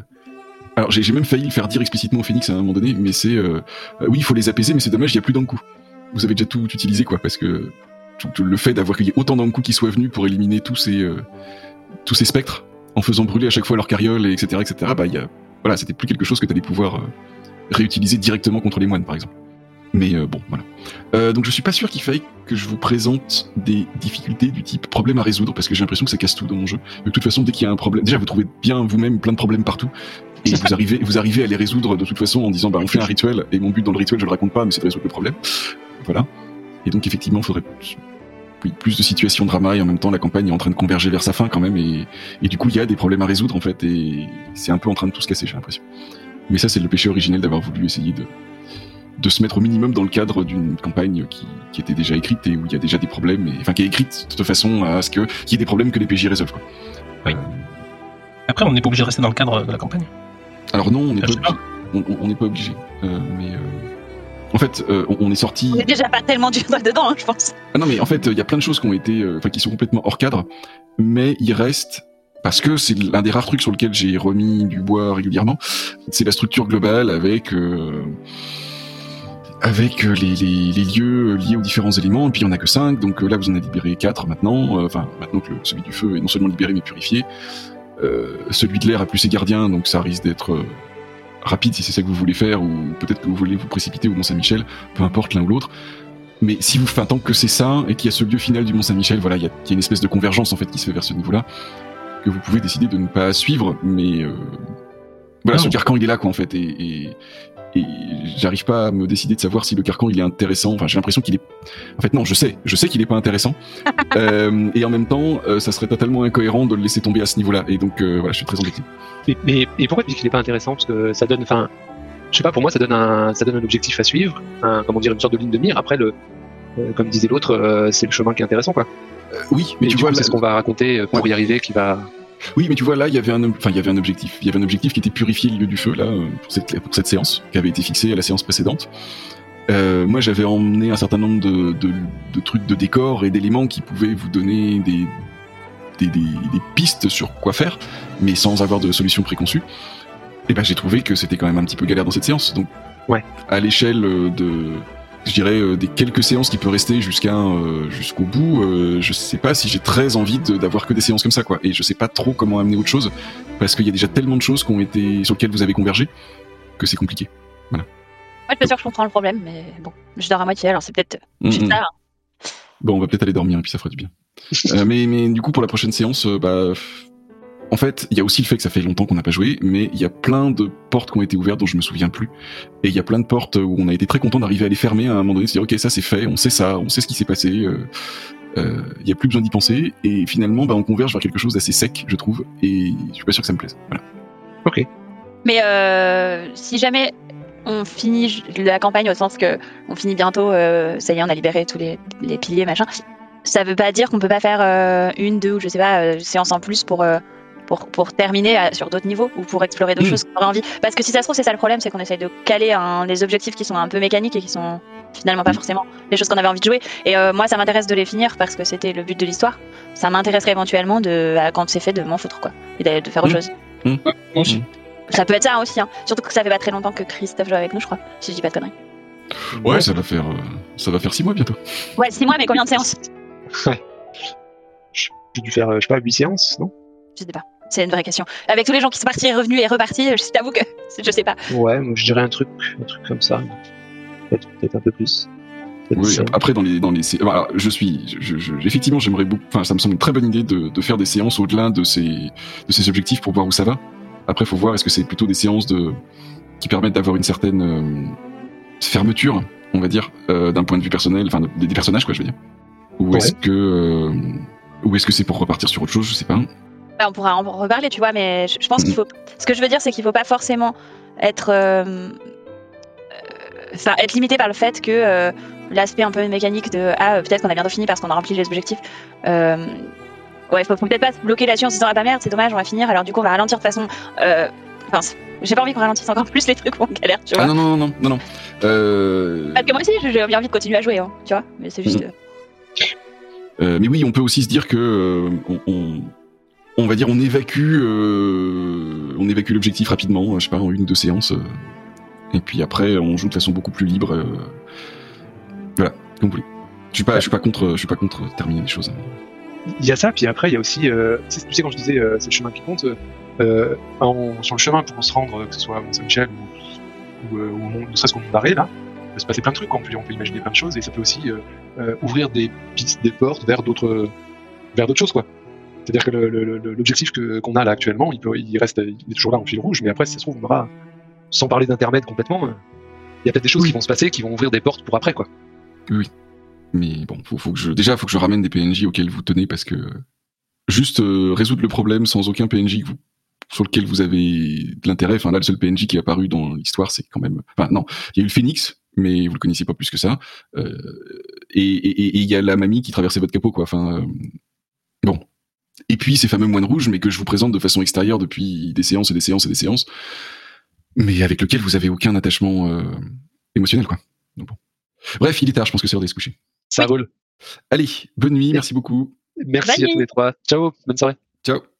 S1: alors j'ai même failli le faire dire explicitement au phénix à un moment donné mais c'est euh, euh, oui il faut les apaiser mais c'est dommage il y a plus d'un coup vous avez déjà tout utilisé quoi parce que tout, tout le fait d'avoir qu'il y ait autant d'un coup qui soient venus pour éliminer tous ces euh, tous ces spectres en faisant brûler à chaque fois leur carriole et etc etc bah y a voilà c'était plus quelque chose que tu allais pouvoir réutiliser directement contre les moines par exemple mais euh, bon, voilà. Euh, donc je suis pas sûr qu'il faille que je vous présente des difficultés du type problème à résoudre, parce que j'ai l'impression que ça casse tout dans mon jeu. De toute façon, dès qu'il y a un problème, déjà vous trouvez bien vous-même plein de problèmes partout, et vous arrivez, vous arrivez à les résoudre de toute façon en disant bah on fait un rituel, et mon but dans le rituel je le raconte pas, mais c'est de résoudre le problème. Voilà. Et donc effectivement, il faudrait plus de situations drama et en même temps la campagne est en train de converger vers sa fin quand même et, et du coup il y a des problèmes à résoudre en fait et c'est un peu en train de tout se casser j'ai l'impression. Mais ça c'est le péché originel d'avoir voulu essayer de de se mettre au minimum dans le cadre d'une campagne qui, qui était déjà écrite et où il y a déjà des problèmes, et, enfin qui est écrite de façon à ce que qu'il y ait des problèmes que les PJ résolvent. Quoi.
S4: Oui. Après, on n'est pas obligé de rester dans le cadre de la campagne.
S1: Alors non, on n'est pas
S4: pas.
S1: obligé. On- on- pas obligé. Euh, mais euh, en fait, euh, on, on est sorti.
S2: On est déjà pas tellement dur dedans, hein, je pense.
S1: Ah non, mais en fait, il y a plein de choses qui ont été, euh, enfin, qui sont complètement hors cadre, mais il reste parce que c'est l'un des rares trucs sur lequel j'ai remis du bois régulièrement. C'est la structure globale avec euh, avec euh, les, les, les lieux liés aux différents éléments. Et puis il y en a que cinq, donc euh, là vous en avez libéré quatre maintenant. Euh, Enfin, maintenant que le- celui du feu est non seulement libéré mais purifié. Euh, celui de l'air a plus ses gardiens, donc ça risque d'être euh, rapide si c'est ça que vous voulez faire, ou peut-être que vous voulez vous précipiter au Mont Saint-Michel, peu importe l'un ou l'autre. Mais si vous, enfin, tant que c'est ça et qu'il y a ce lieu final du Mont Saint-Michel, voilà, il y, y a une espèce de convergence en fait qui se fait vers ce niveau-là que vous pouvez décider de ne pas suivre, mais euh, voilà,
S4: Non.
S1: ce carcan il est là quoi en fait et, et, et j'arrive pas à me décider de savoir si le carcan il est intéressant. Enfin, j'ai l'impression qu'il est. En fait, non, je sais, je sais qu'il est pas intéressant. Euh, et en même temps, euh, ça serait totalement incohérent de le laisser tomber à ce niveau-là. Et donc euh, voilà, je suis très embêté.
S3: Mais, mais et pourquoi tu dis qu'il est pas intéressant? Parce que ça donne, enfin, je sais pas, pour moi ça donne un, ça donne un objectif à suivre, un, comment dire, une sorte de ligne de mire. Après le, euh, comme disait l'autre, euh, c'est le chemin qui est intéressant, quoi.
S1: Euh, oui, mais
S3: Et
S1: tu
S3: du
S1: vois,
S3: c'est ce qu'on va raconter pour
S1: Ouais.
S3: y arriver, qui va.
S1: Oui, mais tu vois, là, il y avait un, enfin, il y avait un objectif. Il y avait un objectif qui était purifier le lieu du feu, là, euh, pour cette, pour cette séance, qui avait été fixée à la séance précédente. Euh, moi, j'avais emmené un certain nombre de, de, de trucs de décor et d'éléments qui pouvaient vous donner des, des, des, des pistes sur quoi faire, mais sans avoir de solution préconçue. Et ben, j'ai trouvé que c'était quand même un petit peu galère dans cette séance. Donc,
S3: Ouais.
S1: à l'échelle euh, de, je dirais, euh, des quelques séances qui peut rester jusqu'à euh, jusqu'au bout, euh, je sais pas si j'ai très envie de- d'avoir que des séances comme ça, quoi. Et je sais pas trop comment amener autre chose parce qu'il y a déjà tellement de choses qui ont été sur lesquelles vous avez convergé que c'est compliqué.
S2: Moi, je suis sûre que je comprends le problème, mais bon, je dors à moitié, alors c'est peut-être
S1: Mm, mm.
S2: ça. hein.
S1: Bon, on va peut-être aller dormir et puis ça fera du bien. Euh, mais, mais du coup, pour la prochaine séance, bah, en fait, il y a aussi le fait que ça fait longtemps qu'on n'a pas joué, mais il y a plein de portes qui ont été ouvertes dont je me souviens plus. Et il y a plein de portes où on a été très content d'arriver à les fermer à un moment donné, de se dire, ok, ça c'est fait, on sait ça, on sait ce qui s'est passé, euh, euh, il y a plus besoin d'y penser, et finalement, bah, on converge vers quelque chose d'assez sec, je trouve, et je suis pas sûr que ça me plaise. Voilà.
S2: Mais euh, si jamais on finit la campagne au sens que on finit bientôt, euh, ça y est, on a libéré tous les, les piliers, machin, ça veut pas dire qu'on peut pas faire euh, une, deux ou je sais pas, euh, séances en plus pour. Pour, pour terminer à- sur d'autres niveaux ou pour explorer d'autres
S1: Mm.
S2: choses qu'on aurait envie. Parce que si ça se trouve, c'est ça le problème, c'est qu'on essaye de caler un, des objectifs qui sont un peu mécaniques et qui sont finalement pas
S1: Mm.
S2: forcément les choses qu'on avait envie de jouer. Et euh, moi, ça m'intéresse de les finir parce que c'était le but de l'histoire. Ça m'intéresserait éventuellement, de, à- quand c'est fait, de m'en foutre, quoi. Et de, de faire autre
S1: Mm.
S2: chose.
S4: Moi aussi.
S2: Ça peut être ça aussi, hein. surtout que ça fait pas très longtemps que Christophe joue avec nous, je crois, si je dis pas de conneries.
S1: Ouais, ça va faire, euh, ça va faire six mois bientôt.
S2: Ouais, six mois, mais combien de séances?
S3: J'ai dû faire, euh, je sais pas, 8 séances, non?
S2: Je sais pas. C'est une vraie question. Avec tous les gens qui sont partis, revenus et repartis, je t'avoue que je sais pas.
S3: Ouais, moi, je dirais un truc, un truc comme ça. Peut-être un peu plus.
S1: Oui, après dans les dans les voilà, je suis je, je- effectivement j'aimerais beaucoup enfin ça me semble une très bonne idée de, de faire des séances au-delà de ces de ces objectifs pour voir où ça va. Après faut voir est-ce que c'est plutôt des séances de qui permettent d'avoir une certaine euh, fermeture, on va dire, euh, d'un point de vue personnel, enfin des, des personnages quoi, je veux dire. Ou
S3: Ouais.
S1: est-ce que euh, ou est-ce que c'est pour repartir sur autre chose, je sais pas.
S2: Bah, on pourra en reparler, tu vois, mais je, pense qu'il faut. Ce que je veux dire, c'est qu'il faut pas forcément être. euh, euh, Enfin, être limité par le fait que euh, l'aspect un peu mécanique de ah peut-être qu'on a bientôt fini parce qu'on a rempli les objectifs. Euh, ouais, faut, faut peut-être pas se bloquer là-dessus en se disant ah bah merde c'est dommage on va finir alors du coup on va ralentir de façon. Enfin, j'ai pas envie qu'on ralentisse encore plus les trucs où on galère, tu vois.
S1: Ah non non non non non. Euh,
S2: Parce que moi aussi j'ai j'ai envie de continuer à jouer, hein, tu vois. Mais c'est juste.
S1: Mhm. mais oui, on peut aussi se dire que on, on, on va dire on évacue euh, on évacue l'objectif rapidement, je sais pas en une ou deux séances, euh, et puis après on joue de façon beaucoup plus libre. euh, voilà, comme vous voulez. Je suis pas, suis pas contre, je suis pas contre terminer les choses.
S3: Il y a ça, puis après, il y a aussi, euh, tu sais- quand je disais euh, c'est le chemin qui compte, euh, en- sur le chemin pour se rendre, que ce soit à Mont-Saint-Michel ou, ou, euh, ou ne serait-ce qu'au Mont d'Arrêt, là, peut se passer plein de trucs, on peut, on peut imaginer plein de choses, et ça peut aussi euh, euh, ouvrir des pistes, des portes vers d'autres vers d'autres choses, quoi. C'est-à-dire que l'objectif qu'on a là actuellement, il, peut, il reste il est toujours là en fil rouge, mais après, si ça se trouve, on aura, sans parler d'intermède complètement, euh, il y a peut-être des choses
S1: Oui.
S3: qui vont se passer qui vont ouvrir des portes pour après, quoi.
S1: Mais bon, faut, faut que je, déjà, faut que je ramène des PNJ auxquels vous tenez parce que juste euh, résoudre le problème sans aucun PNJ que vous, sur lequel vous avez de l'intérêt. Enfin là, le seul PNJ qui est apparu dans l'histoire, c'est quand même. Enfin non, il y a eu le Phoenix, mais vous le connaissiez pas plus que ça. Euh, et et- et- et il y a la mamie qui traversait votre capot, quoi. Enfin euh, bon. Et puis ces fameux moines rouges, mais que je vous présente de façon extérieure depuis des séances et des séances et des séances, mais avec lequel vous avez aucun attachement euh, émotionnel, quoi. Donc bon. Bref, il est tard, je pense que c'est l'heure d'aller se coucher.
S3: Ça
S2: Oui.
S3: vole.
S1: Allez, bonne nuit, merci beaucoup.
S3: Merci
S2: Bonne
S3: à tous les trois. Ciao, bonne soirée.
S1: Ciao.